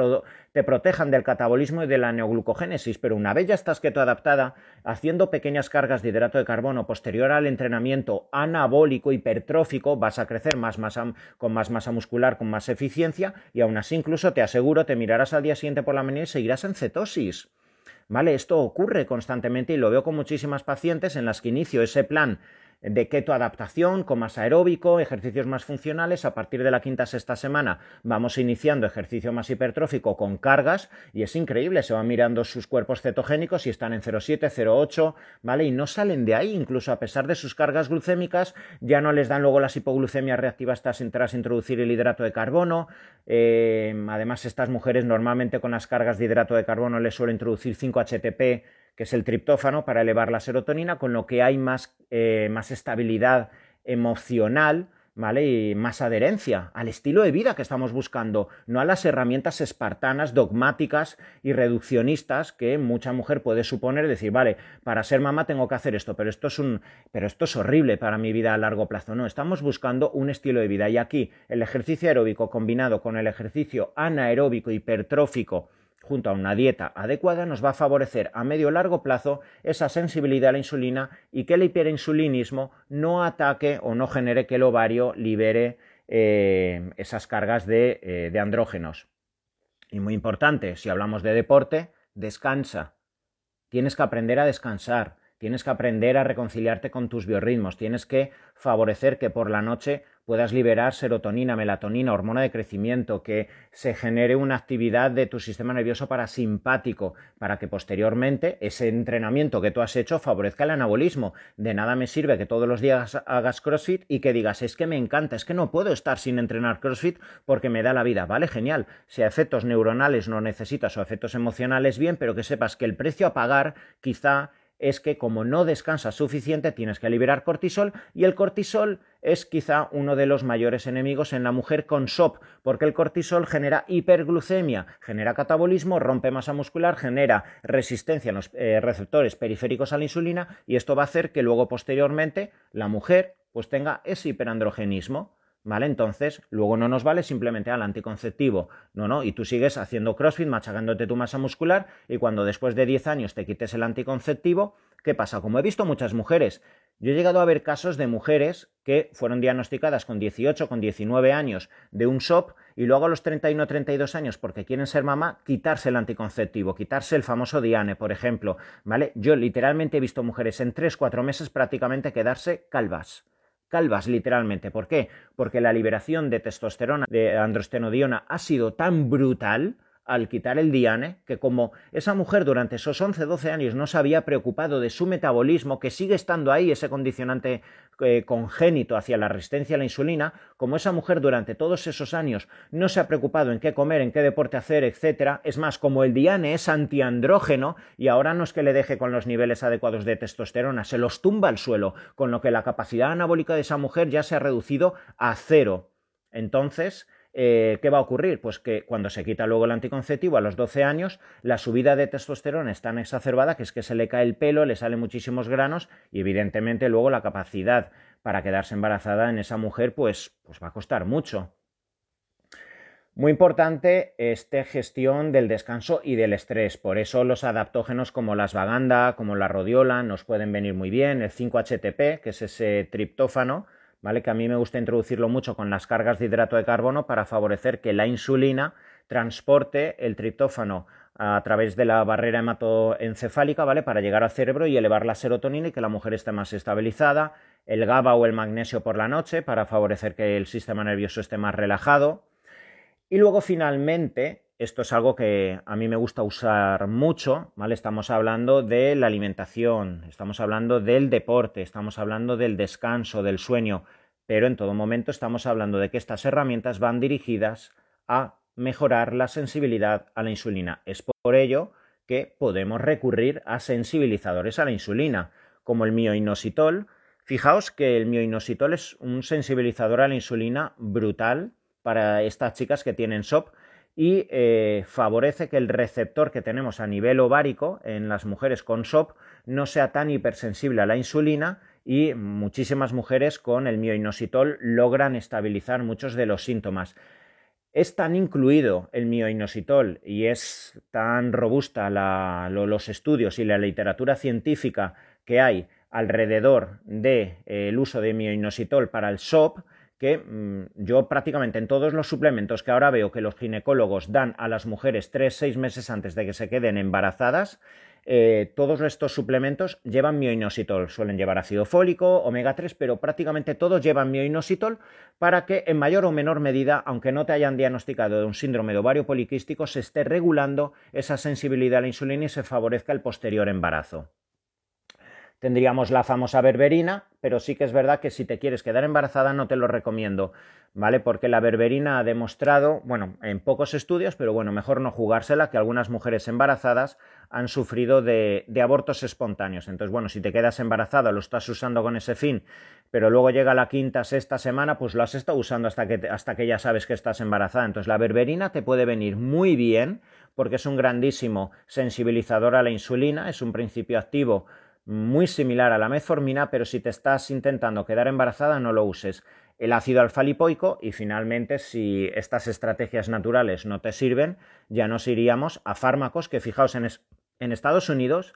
te protejan del metabolismo y de la neoglucogénesis, pero una vez ya estás keto adaptada, haciendo pequeñas cargas de hidrato de carbono posterior al entrenamiento anabólico hipertrófico, vas a crecer más masa, con más masa muscular, con más eficiencia, y aún así incluso te aseguro, te mirarás al día siguiente por la mañana y seguirás en cetosis. ¿Vale? Esto ocurre constantemente y lo veo con muchísimas pacientes en las que inicio ese plan de keto adaptación con más aeróbico, ejercicios más funcionales. A partir de la quinta sexta semana vamos iniciando ejercicio más hipertrófico con cargas y es increíble, se van mirando sus cuerpos cetogénicos y están en 0,7, 0,8, ¿vale? Y no salen de ahí, incluso a pesar de sus cargas glucémicas, ya no les dan luego las hipoglucemias reactivas tras, introducir el hidrato de carbono. Eh, además, estas mujeres normalmente con las cargas de hidrato de carbono les suelo introducir 5 HTP que es el triptófano, para elevar la serotonina, con lo que hay más, eh, más estabilidad emocional, ¿vale? Y más adherencia al estilo de vida que estamos buscando, no a las herramientas espartanas, dogmáticas y reduccionistas que mucha mujer puede suponer decir, vale, para ser mamá tengo que hacer esto, pero esto es un pero esto es horrible para mi vida a largo plazo. No, estamos buscando un estilo de vida y aquí el ejercicio aeróbico combinado con el ejercicio anaeróbico hipertrófico junto a una dieta adecuada nos va a favorecer a medio o largo plazo esa sensibilidad a la insulina y que el hiperinsulinismo no ataque o no genere que el ovario libere eh, esas cargas de, eh, de andrógenos. Y muy importante, si hablamos de deporte, descansa. Tienes que aprender a descansar, tienes que aprender a reconciliarte con tus biorritmos, tienes que favorecer que por la noche puedas liberar serotonina, melatonina, hormona de crecimiento, que se genere una actividad de tu sistema nervioso parasimpático, para que posteriormente ese entrenamiento que tú has hecho favorezca el anabolismo. De nada me sirve que todos los días hagas CrossFit y que digas, es que me encanta, es que no puedo estar sin entrenar CrossFit porque me da la vida. Vale, genial. Si a efectos neuronales no necesitas o a efectos emocionales, bien, pero que sepas que el precio a pagar quizá es que como no descansas suficiente tienes que liberar cortisol y el cortisol es quizá uno de los mayores enemigos en la mujer con SOP, porque el cortisol genera hiperglucemia, genera catabolismo, rompe masa muscular, genera resistencia en los eh, receptores periféricos a la insulina y esto va a hacer que luego posteriormente la mujer pues tenga ese hiperandrogenismo. ¿Vale? Entonces, luego no nos vale simplemente al anticonceptivo. No, no, y tú sigues haciendo CrossFit, machacándote tu masa muscular, y cuando después de 10 años te quites el anticonceptivo, ¿qué pasa? Como he visto muchas mujeres, yo he llegado a ver casos de mujeres que fueron diagnosticadas con 18, con 19 años de un SOP y luego a los 31 32 años porque quieren ser mamá, quitarse el anticonceptivo, quitarse el famoso Diane, por ejemplo, ¿vale? Yo literalmente he visto mujeres en 3, 4 meses prácticamente quedarse calvas calvas literalmente. ¿Por qué? Porque la liberación de testosterona, de androstenodiona, ha sido tan brutal al quitar el diane, que como esa mujer durante esos 11-12 años no se había preocupado de su metabolismo, que sigue estando ahí ese condicionante eh, congénito hacia la resistencia a la insulina, como esa mujer durante todos esos años no se ha preocupado en qué comer, en qué deporte hacer, etcétera, es más, como el diane es antiandrógeno y ahora no es que le deje con los niveles adecuados de testosterona, se los tumba al suelo, con lo que la capacidad anabólica de esa mujer ya se ha reducido a cero. Entonces, eh, ¿qué va a ocurrir? Pues que cuando se quita luego el anticonceptivo a los 12 años, la subida de testosterona es tan exacerbada que es que se le cae el pelo, le salen muchísimos granos y evidentemente luego la capacidad para quedarse embarazada en esa mujer pues, pues va a costar mucho. Muy importante esta gestión del descanso y del estrés. Por eso los adaptógenos como las vaganda, como la rodiola, nos pueden venir muy bien. El 5-HTP, que es ese triptófano, ¿vale? Que a mí me gusta introducirlo mucho con las cargas de hidrato de carbono para favorecer que la insulina transporte el triptófano a través de la barrera hematoencefálica, ¿vale? Para llegar al cerebro y elevar la serotonina y que la mujer esté más estabilizada, el GABA o el magnesio por la noche para favorecer que el sistema nervioso esté más relajado. Y luego finalmente, esto es algo que a mí me gusta usar mucho, ¿vale? Estamos hablando de la alimentación, estamos hablando del deporte, estamos hablando del descanso, del sueño, pero en todo momento estamos hablando de que estas herramientas van dirigidas a mejorar la sensibilidad a la insulina. Es por ello que podemos recurrir a sensibilizadores a la insulina, como el mioinositol. Fijaos que el mioinositol es un sensibilizador a la insulina brutal para estas chicas que tienen SOP y eh, favorece que el receptor que tenemos a nivel ovárico en las mujeres con SOP no sea tan hipersensible a la insulina y muchísimas mujeres con el mioinositol logran estabilizar muchos de los síntomas. Es tan incluido el mioinositol y es tan robusta los estudios y la literatura científica que hay alrededor del de, uso de mioinositol para el SOP que mm, yo prácticamente en todos los suplementos que ahora veo que los ginecólogos dan a las mujeres 3-6 meses antes de que se queden embarazadas, eh, todos estos suplementos llevan mioinositol. Suelen llevar ácido fólico, omega 3, pero prácticamente todos llevan mioinositol para que en mayor o menor medida, aunque no te hayan diagnosticado de un síndrome de ovario poliquístico, se esté regulando esa sensibilidad a la insulina y se favorezca el posterior embarazo tendríamos la famosa berberina, pero sí que es verdad que si te quieres quedar embarazada no te lo recomiendo, ¿vale? Porque la berberina ha demostrado, bueno, en pocos estudios, pero bueno, mejor no jugársela, que algunas mujeres embarazadas han sufrido de, abortos espontáneos. Entonces, bueno, si te quedas embarazada, lo estás usando con ese fin, pero luego llega la quinta, sexta semana, pues lo has estado usando hasta que, hasta que ya sabes que estás embarazada. Entonces, la berberina te puede venir muy bien porque es un grandísimo sensibilizador a la insulina, es un principio activo muy similar a la metformina, pero si te estás intentando quedar embarazada no lo uses. El ácido alfa-lipoico y finalmente si estas estrategias naturales no te sirven, ya nos iríamos a fármacos que fijaos en, Estados Unidos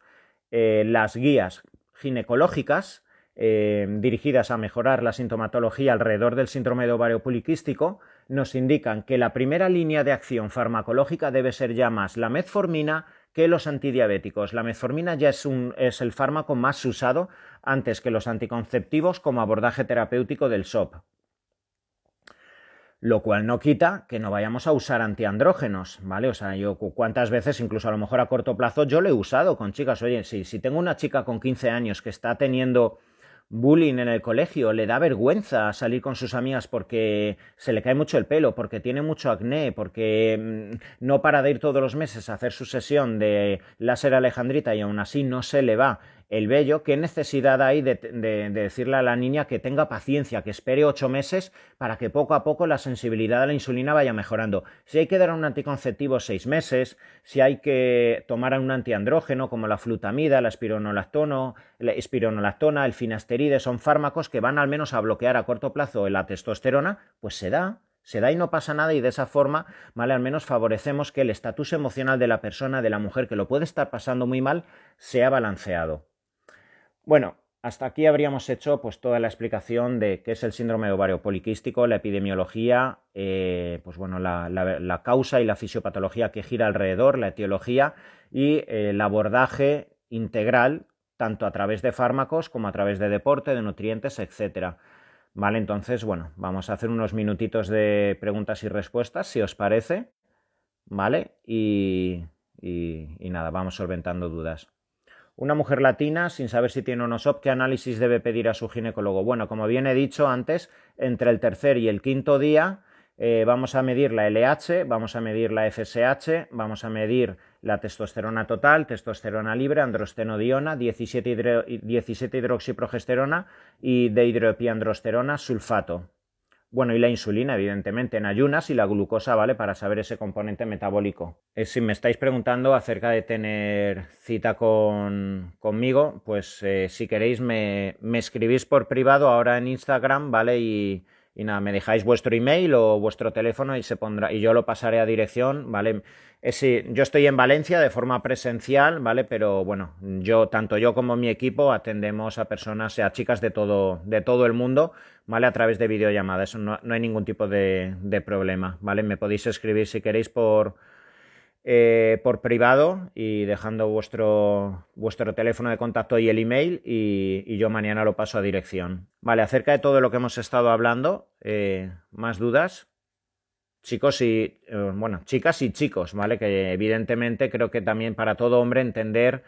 eh, las guías ginecológicas eh, dirigidas a mejorar la sintomatología alrededor del síndrome de ovario poliquístico nos indican que la primera línea de acción farmacológica debe ser ya más la metformina que los antidiabéticos. La metformina ya es, el fármaco más usado antes que los anticonceptivos como abordaje terapéutico del SOP. Lo cual no quita que no vayamos a usar antiandrógenos, ¿vale? O sea, yo cuántas veces, incluso a lo mejor a corto plazo, yo lo he usado con chicas. Oye, si, si tengo una chica con 15 años que está teniendo bullying en el colegio, le da vergüenza salir con sus amigas porque se le cae mucho el pelo, porque tiene mucho acné, porque mm, no para de ir todos los meses a hacer su sesión de láser alejandrita y aún así no se le va el vello, ¿qué necesidad hay de, decirle a la niña que tenga paciencia, que espere ocho meses para que poco a poco la sensibilidad a la insulina vaya mejorando? Si hay que dar un anticonceptivo seis meses, si hay que tomar un antiandrógeno como la flutamida, la espironolactona, la espironolactona, el finasteride, son fármacos que van al menos a bloquear a corto plazo la testosterona, pues se da, se da y no pasa nada y de esa forma, ¿vale? Al menos favorecemos que el estatus emocional de la persona, de la mujer que lo puede estar pasando muy mal, sea balanceado. Bueno, hasta aquí habríamos hecho pues toda la explicación de qué es el síndrome ovario poliquístico, la epidemiología, eh, pues bueno, la, causa y la fisiopatología que gira alrededor, la etiología y el abordaje integral, tanto a través de fármacos como a través de deporte, de nutrientes, etcétera. Vale, entonces, bueno, vamos a hacer unos minutitos de preguntas y respuestas, si os parece. Vale, y, nada, vamos solventando dudas. Una mujer latina, sin saber si tiene o SOP, ¿qué análisis debe pedir a su ginecólogo? Bueno, como bien he dicho antes, entre el tercer y el quinto día eh, vamos a medir la LH, vamos a medir la FSH, vamos a medir la testosterona total, testosterona libre, androstenodiona, 17, 17 hidroxiprogesterona y dehidroepiandrosterona sulfato. Bueno, y la insulina, evidentemente, en ayunas y la glucosa, ¿vale? Para saber ese componente metabólico. Eh, si me estáis preguntando acerca de tener cita con, conmigo, pues eh, si queréis me, me, escribís por privado ahora en Instagram, ¿vale? Y, y nada, me dejáis vuestro email o vuestro teléfono y se pondrá y yo lo pasaré a dirección, ¿vale? Es, yo estoy en Valencia de forma presencial, ¿vale? Pero bueno, yo tanto yo como mi equipo atendemos a personas, a chicas de todo de todo el mundo, ¿vale? A través de videollamada, eso no, no hay ningún tipo de, de problema, ¿vale? Me podéis escribir si queréis por eh, por privado y dejando vuestro, vuestro teléfono de contacto y el email y, yo mañana lo paso a dirección. Vale, acerca de todo lo que hemos estado hablando, eh, más dudas. Chicos y, eh, bueno, chicas y chicos, ¿vale? Que evidentemente creo que también para todo hombre entender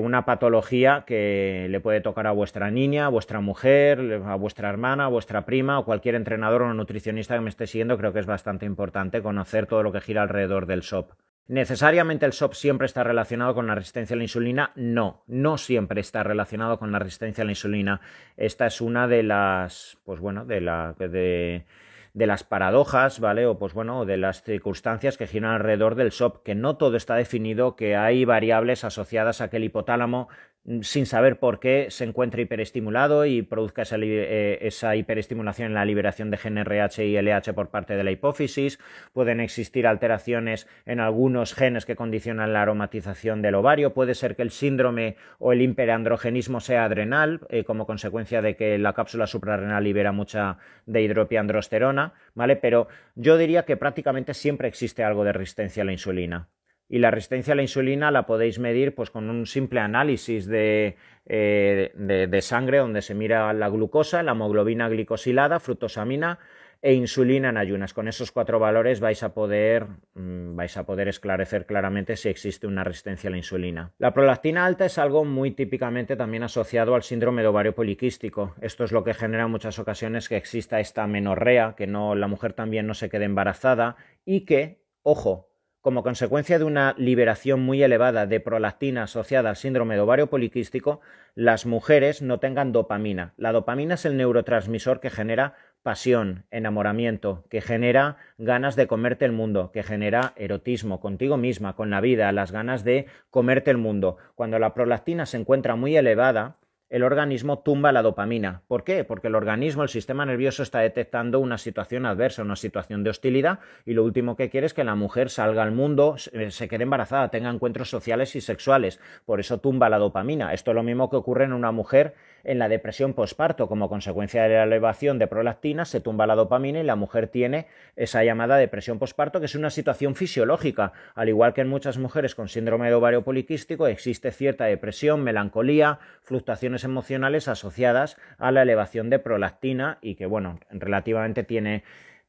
una patología que le puede tocar a vuestra niña, a vuestra mujer, a vuestra hermana, a vuestra prima o cualquier entrenador o nutricionista que me esté siguiendo, creo que es bastante importante conocer todo lo que gira alrededor del SOP. ¿Necesariamente el SOP siempre está relacionado con la resistencia a la insulina? No, no siempre está relacionado con la resistencia a la insulina. Esta es una de las, pues bueno, de, la, de, de las paradojas, ¿vale? O pues bueno, de las circunstancias que giran alrededor del SOP, que no todo está definido, que hay variables asociadas a que el hipotálamo sin saber por qué se encuentra hiperestimulado y produzca eh, esa, hiperestimulación en la liberación de GNRH y LH por parte de la hipófisis. Pueden existir alteraciones en algunos genes que condicionan la aromatización del ovario. Puede ser que el síndrome o el hiperandrogenismo sea adrenal, eh, como consecuencia de que la cápsula suprarrenal libera mucha dehidropiandrosterona, ¿vale? Pero yo diría que prácticamente siempre existe algo de resistencia a la insulina y la resistencia a la insulina la podéis medir pues, con un simple análisis de, eh, de, sangre donde se mira la glucosa, la hemoglobina glicosilada, fructosamina e insulina en ayunas. Con esos cuatro valores vais a poder, mm, vais a poder esclarecer claramente si existe una resistencia a la insulina. La prolactina alta es algo muy típicamente también asociado al síndrome de ovario poliquístico. Esto es lo que genera en muchas ocasiones que exista esta menorrea, que no, la mujer también no se quede embarazada y que, ojo, como consecuencia de una liberación muy elevada de prolactina asociada al síndrome de ovario poliquístico, las mujeres no tengan dopamina. La dopamina es el neurotransmisor que genera pasión, enamoramiento, que genera ganas de comerte el mundo, que genera erotismo contigo misma, con la vida, las ganas de comerte el mundo. Cuando la prolactina se encuentra muy elevada, el organismo tumba la dopamina. ¿Por qué? Porque el organismo, el sistema nervioso está detectando una situación adversa, una situación de hostilidad y lo último que quiere es que la mujer salga al mundo, se quede embarazada, tenga encuentros sociales y sexuales. Por eso tumba la dopamina. Esto es lo mismo que ocurre en una mujer en la depresión posparto. Como consecuencia de la elevación de prolactina, se tumba la dopamina y la mujer tiene esa llamada depresión posparto, que es una situación fisiológica. Al igual que en muchas mujeres con síndrome de ovario poliquístico, existe cierta depresión, melancolía, fluctuaciones emocionales asociadas a la elevación de prolactina y que, bueno, relativamente tiene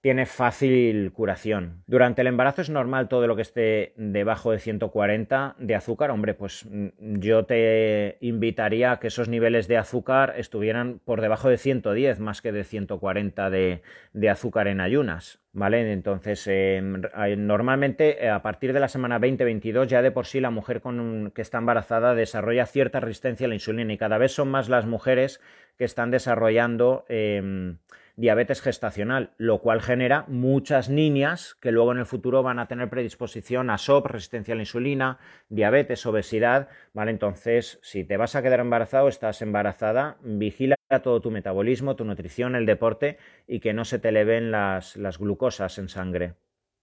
tiene fácil curación. Durante el embarazo es normal todo lo que esté debajo de 140 de azúcar. Hombre, pues mm, yo te invitaría a que esos niveles de azúcar estuvieran por debajo de 110 más que de 140 de, de azúcar en ayunas. ¿Vale? Entonces, em, normalmente eh, a partir de la semana 20-22 ya de por sí la mujer que está embarazada desarrolla cierta resistencia a la insulina y cada vez son más las mujeres que están desarrollando em, diabetes gestacional, lo cual genera muchas niñas que luego en el futuro van a tener predisposición a SOP, resistencia a la insulina, diabetes, obesidad, ¿vale? Entonces, si te vas a quedar embarazado, estás embarazada, vigila todo tu metabolismo, tu nutrición, el deporte y que no se te eleven las, las glucosas en sangre.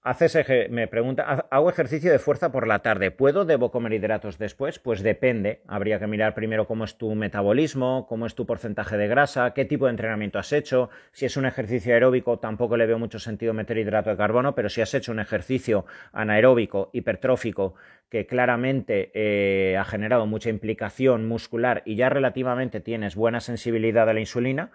Haces me pregunta, hago ejercicio de fuerza por la tarde, ¿puedo debo comer hidratos después? Pues depende, habría que mirar primero cómo es tu metabolismo, cómo es tu porcentaje de grasa, qué tipo de entrenamiento has hecho, si es un ejercicio aeróbico tampoco le veo mucho sentido meter hidrato de carbono, pero si has hecho un ejercicio anaeróbico, hipertrófico, que claramente eh, ha generado mucha implicación muscular y ya relativamente tienes buena sensibilidad a la insulina,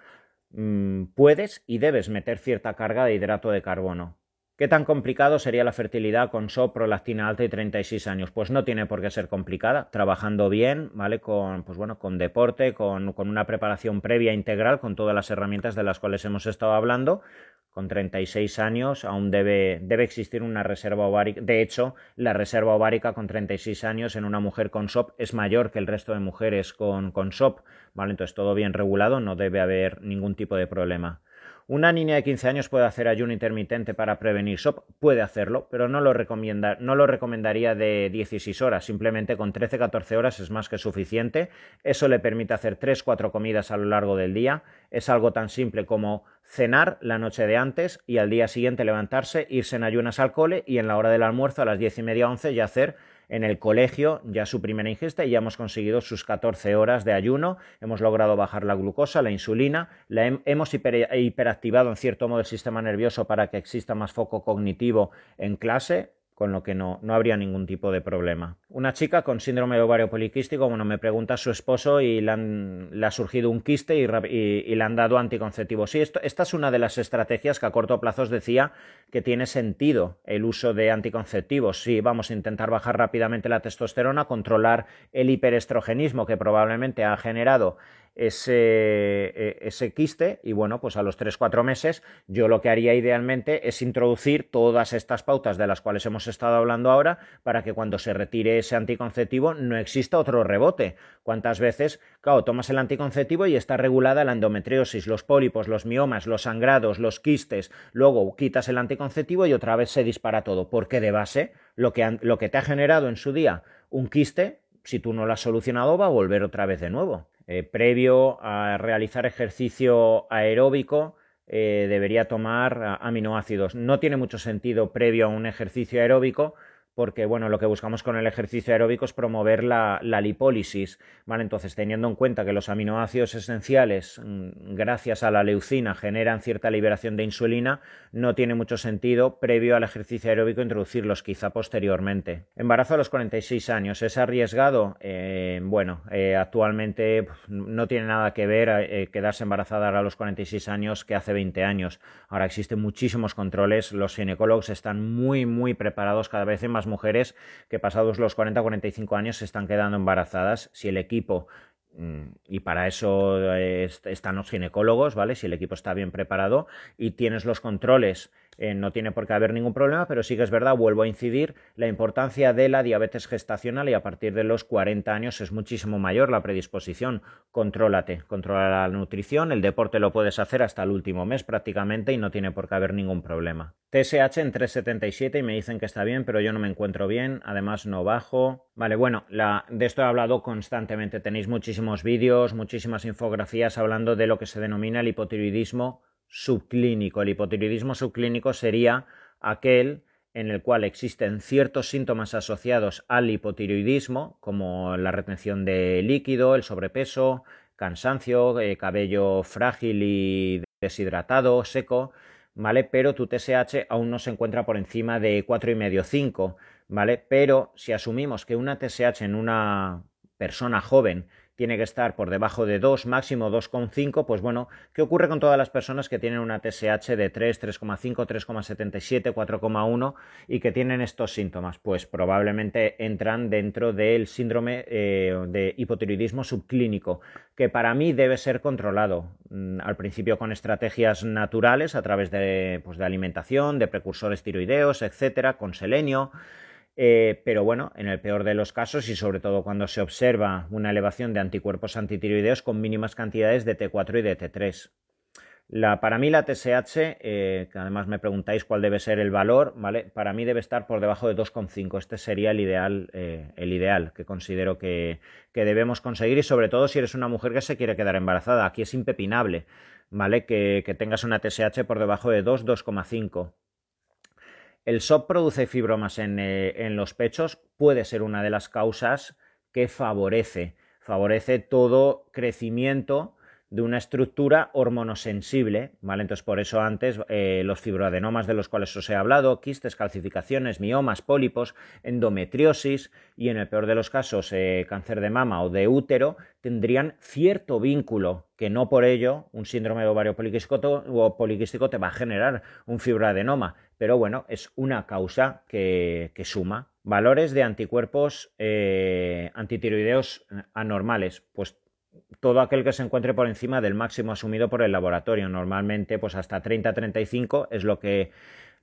mm, puedes y debes meter cierta carga de hidrato de carbono. ¿Qué tan complicado sería la fertilidad con SOP, prolactina alta y 36 años? Pues no tiene por qué ser complicada, trabajando bien, ¿vale? Con, pues bueno, con deporte, con, con una preparación previa integral, con todas las herramientas de las cuales hemos estado hablando, con 36 años aún debe, debe, existir una reserva ovárica. De hecho, la reserva ovárica con 36 años en una mujer con SOP es mayor que el resto de mujeres con, con SOP. ¿vale? Entonces, todo bien regulado, no debe haber ningún tipo de problema. ¿Una niña de 15 años puede hacer ayuno intermitente para prevenir SOP? Puede hacerlo, pero no lo, recomienda, no lo recomendaría de 16 horas. Simplemente con 13-14 horas es más que suficiente. Eso le permite hacer 3-4 comidas a lo largo del día. Es algo tan simple como cenar la noche de antes y al día siguiente levantarse, irse en ayunas al cole y en la hora del almuerzo a las 10 y media 11 ya hacer en el colegio ya su primera ingesta y ya hemos conseguido sus 14 horas de ayuno, hemos logrado bajar la glucosa, la insulina, la hemos hiperactivado en cierto modo el sistema nervioso para que exista más foco cognitivo en clase, con lo que no, no, habría ningún tipo de problema. Una chica con síndrome de ovario poliquístico, bueno, me pregunta su esposo y le, ha surgido un quiste y, le han dado anticonceptivos. Sí, esto, esta es una de las estrategias que a corto plazo os decía que tiene sentido el uso de anticonceptivos. Sí, vamos a intentar bajar rápidamente la testosterona, controlar el hiperestrogenismo que probablemente ha generado ese, e, ese, quiste y bueno, pues a los 3-4 meses yo lo que haría idealmente es introducir todas estas pautas de las cuales hemos estado hablando ahora para que cuando se retire ese anticonceptivo no exista otro rebote. ¿Cuántas veces, claro, tomas el anticonceptivo y está regulada la endometriosis, los pólipos, los miomas, los sangrados, los quistes, luego quitas el anticonceptivo y otra vez se dispara todo, porque de base lo que, lo que te ha generado en su día un quiste, si tú no lo has solucionado, va a volver otra vez de nuevo. Eh, previo a realizar ejercicio aeróbico, eh, debería tomar aminoácidos. No tiene mucho sentido previo a un ejercicio aeróbico porque bueno, lo que buscamos con el ejercicio aeróbico es promover la, lipólisis, ¿vale? Entonces, teniendo en cuenta que los aminoácidos esenciales, mm, gracias a la leucina, generan cierta liberación de insulina, no tiene mucho sentido, previo al ejercicio aeróbico, introducirlos quizá posteriormente. Embarazo a los 46 años, ¿es arriesgado? Eh, bueno, eh, actualmente no tiene nada que ver eh, quedarse embarazada a los 46 años que hace 20 años. Ahora existen muchísimos controles, los ginecólogos están muy, muy preparados cada vez en más mujeres que pasados los 40-45 años se están quedando embarazadas. Si el equipo mm, y para eso están los ginecólogos, ¿vale? Si el equipo está bien preparado y tienes los controles eh, no tiene por qué haber ningún problema, pero sí que es verdad, vuelvo a incidir, la importancia de la diabetes gestacional y a partir de los 40 años es muchísimo mayor la predisposición. Contrólate, controla la nutrición, el deporte lo puedes hacer hasta el último mes prácticamente y no tiene por qué haber ningún problema. TSH en 377 y me dicen que está bien, pero yo no me encuentro bien, además no bajo. Vale, bueno, de esto he hablado constantemente, tenéis muchísimos vídeos, muchísimas infografías hablando de lo que se denomina el hipotiroidismo subclínico. El hipotiroidismo subclínico sería aquel en el cual existen ciertos síntomas asociados al hipotiroidismo, como la retención de líquido, el sobrepeso, cansancio, eh, cabello frágil y deshidratado, seco, ¿vale? Pero tu TSH aún no se encuentra por encima de 4,5-5, ¿vale? Pero si asumimos que una TSH en una persona joven tiene que estar por debajo de 2, máximo 2,5, pues bueno, ¿qué ocurre con todas las personas que tienen una TSH de 3, 3,5, 3,77, 4,1 y que tienen estos síntomas? Pues probablemente entran dentro del síndrome eh, de hipotiroidismo subclínico, que para mí debe ser controlado mm, al principio con estrategias naturales a través de, pues, de alimentación, de precursores tiroideos, etcétera, con selenio. Eh, pero bueno, en el peor de los casos y sobre todo cuando se observa una elevación de anticuerpos antitiroideos con mínimas cantidades de T4 y de T3. La, para mí la TSH, eh, que además me preguntáis cuál debe ser el valor, ¿vale? Para mí debe estar por debajo de 2,5. Este sería el ideal, eh, el ideal que considero que, debemos conseguir y sobre todo si eres una mujer que se quiere quedar embarazada. Aquí es impepinable, ¿vale? Que, que tengas una TSH por debajo de 2, 2,5. El SOP produce fibromas eh, en, los pechos, puede ser una de las causas que favorece, favorece todo crecimiento de una estructura hormonosensible, ¿vale? Entonces, por eso antes eh, los fibroadenomas de los cuales os he hablado, quistes, calcificaciones, miomas, pólipos, endometriosis y en el peor de los casos eh, cáncer de mama o de útero, tendrían cierto vínculo, que no por ello un síndrome de ovario poliquístico, te va a generar un fibroadenoma, pero bueno, es una causa que, suma. Valores de anticuerpos eh, antitiroideos anormales, pues todo aquel que se encuentre por encima del máximo asumido por el laboratorio. Normalmente, pues hasta 30-35 es lo que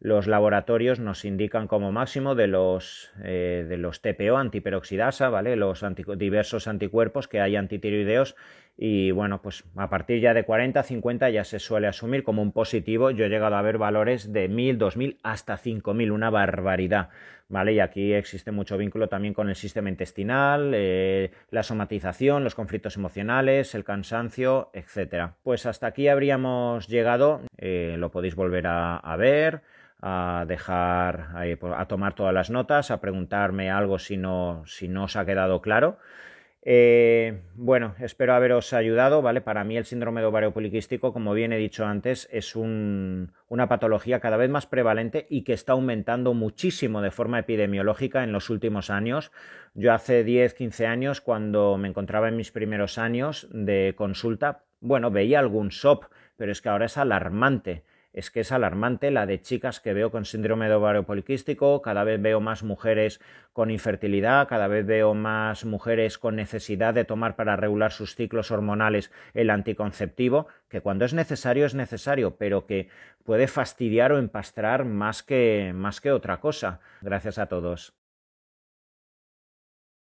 los laboratorios nos indican como máximo de los, eh, de los TPO, antiperoxidasa, ¿vale? Los diversos anticuerpos que hay antitiroideos y bueno, pues a partir ya de 40, 50 ya se suele asumir como un positivo. Yo he llegado a ver valores de 1000, 2000 hasta 5000, una barbaridad, ¿vale? Y aquí existe mucho vínculo también con el sistema intestinal, eh, la somatización, los conflictos emocionales, el cansancio, etcétera. Pues hasta aquí habríamos llegado, eh, lo podéis volver a ver a dejar, pues, a, tomar todas las notas, a preguntarme algo si no, si no os ha quedado claro. Eh, bueno, espero haberos ayudado, ¿vale? Para mí el síndrome de ovario poliquístico, como bien he dicho antes, es una patología cada vez más prevalente y que está aumentando muchísimo de forma epidemiológica en los últimos años. Yo hace 10, 15 años, cuando me encontraba en mis primeros años de consulta, bueno, veía algún SOP, pero es que ahora es alarmante es que es alarmante la de chicas que veo con síndrome de ovario poliquístico, cada vez veo más mujeres con infertilidad, cada vez veo más mujeres con necesidad de tomar para regular sus ciclos hormonales el anticonceptivo, que cuando es necesario es necesario, pero que puede fastidiar o empastrar más que, más que otra cosa. Gracias a todos.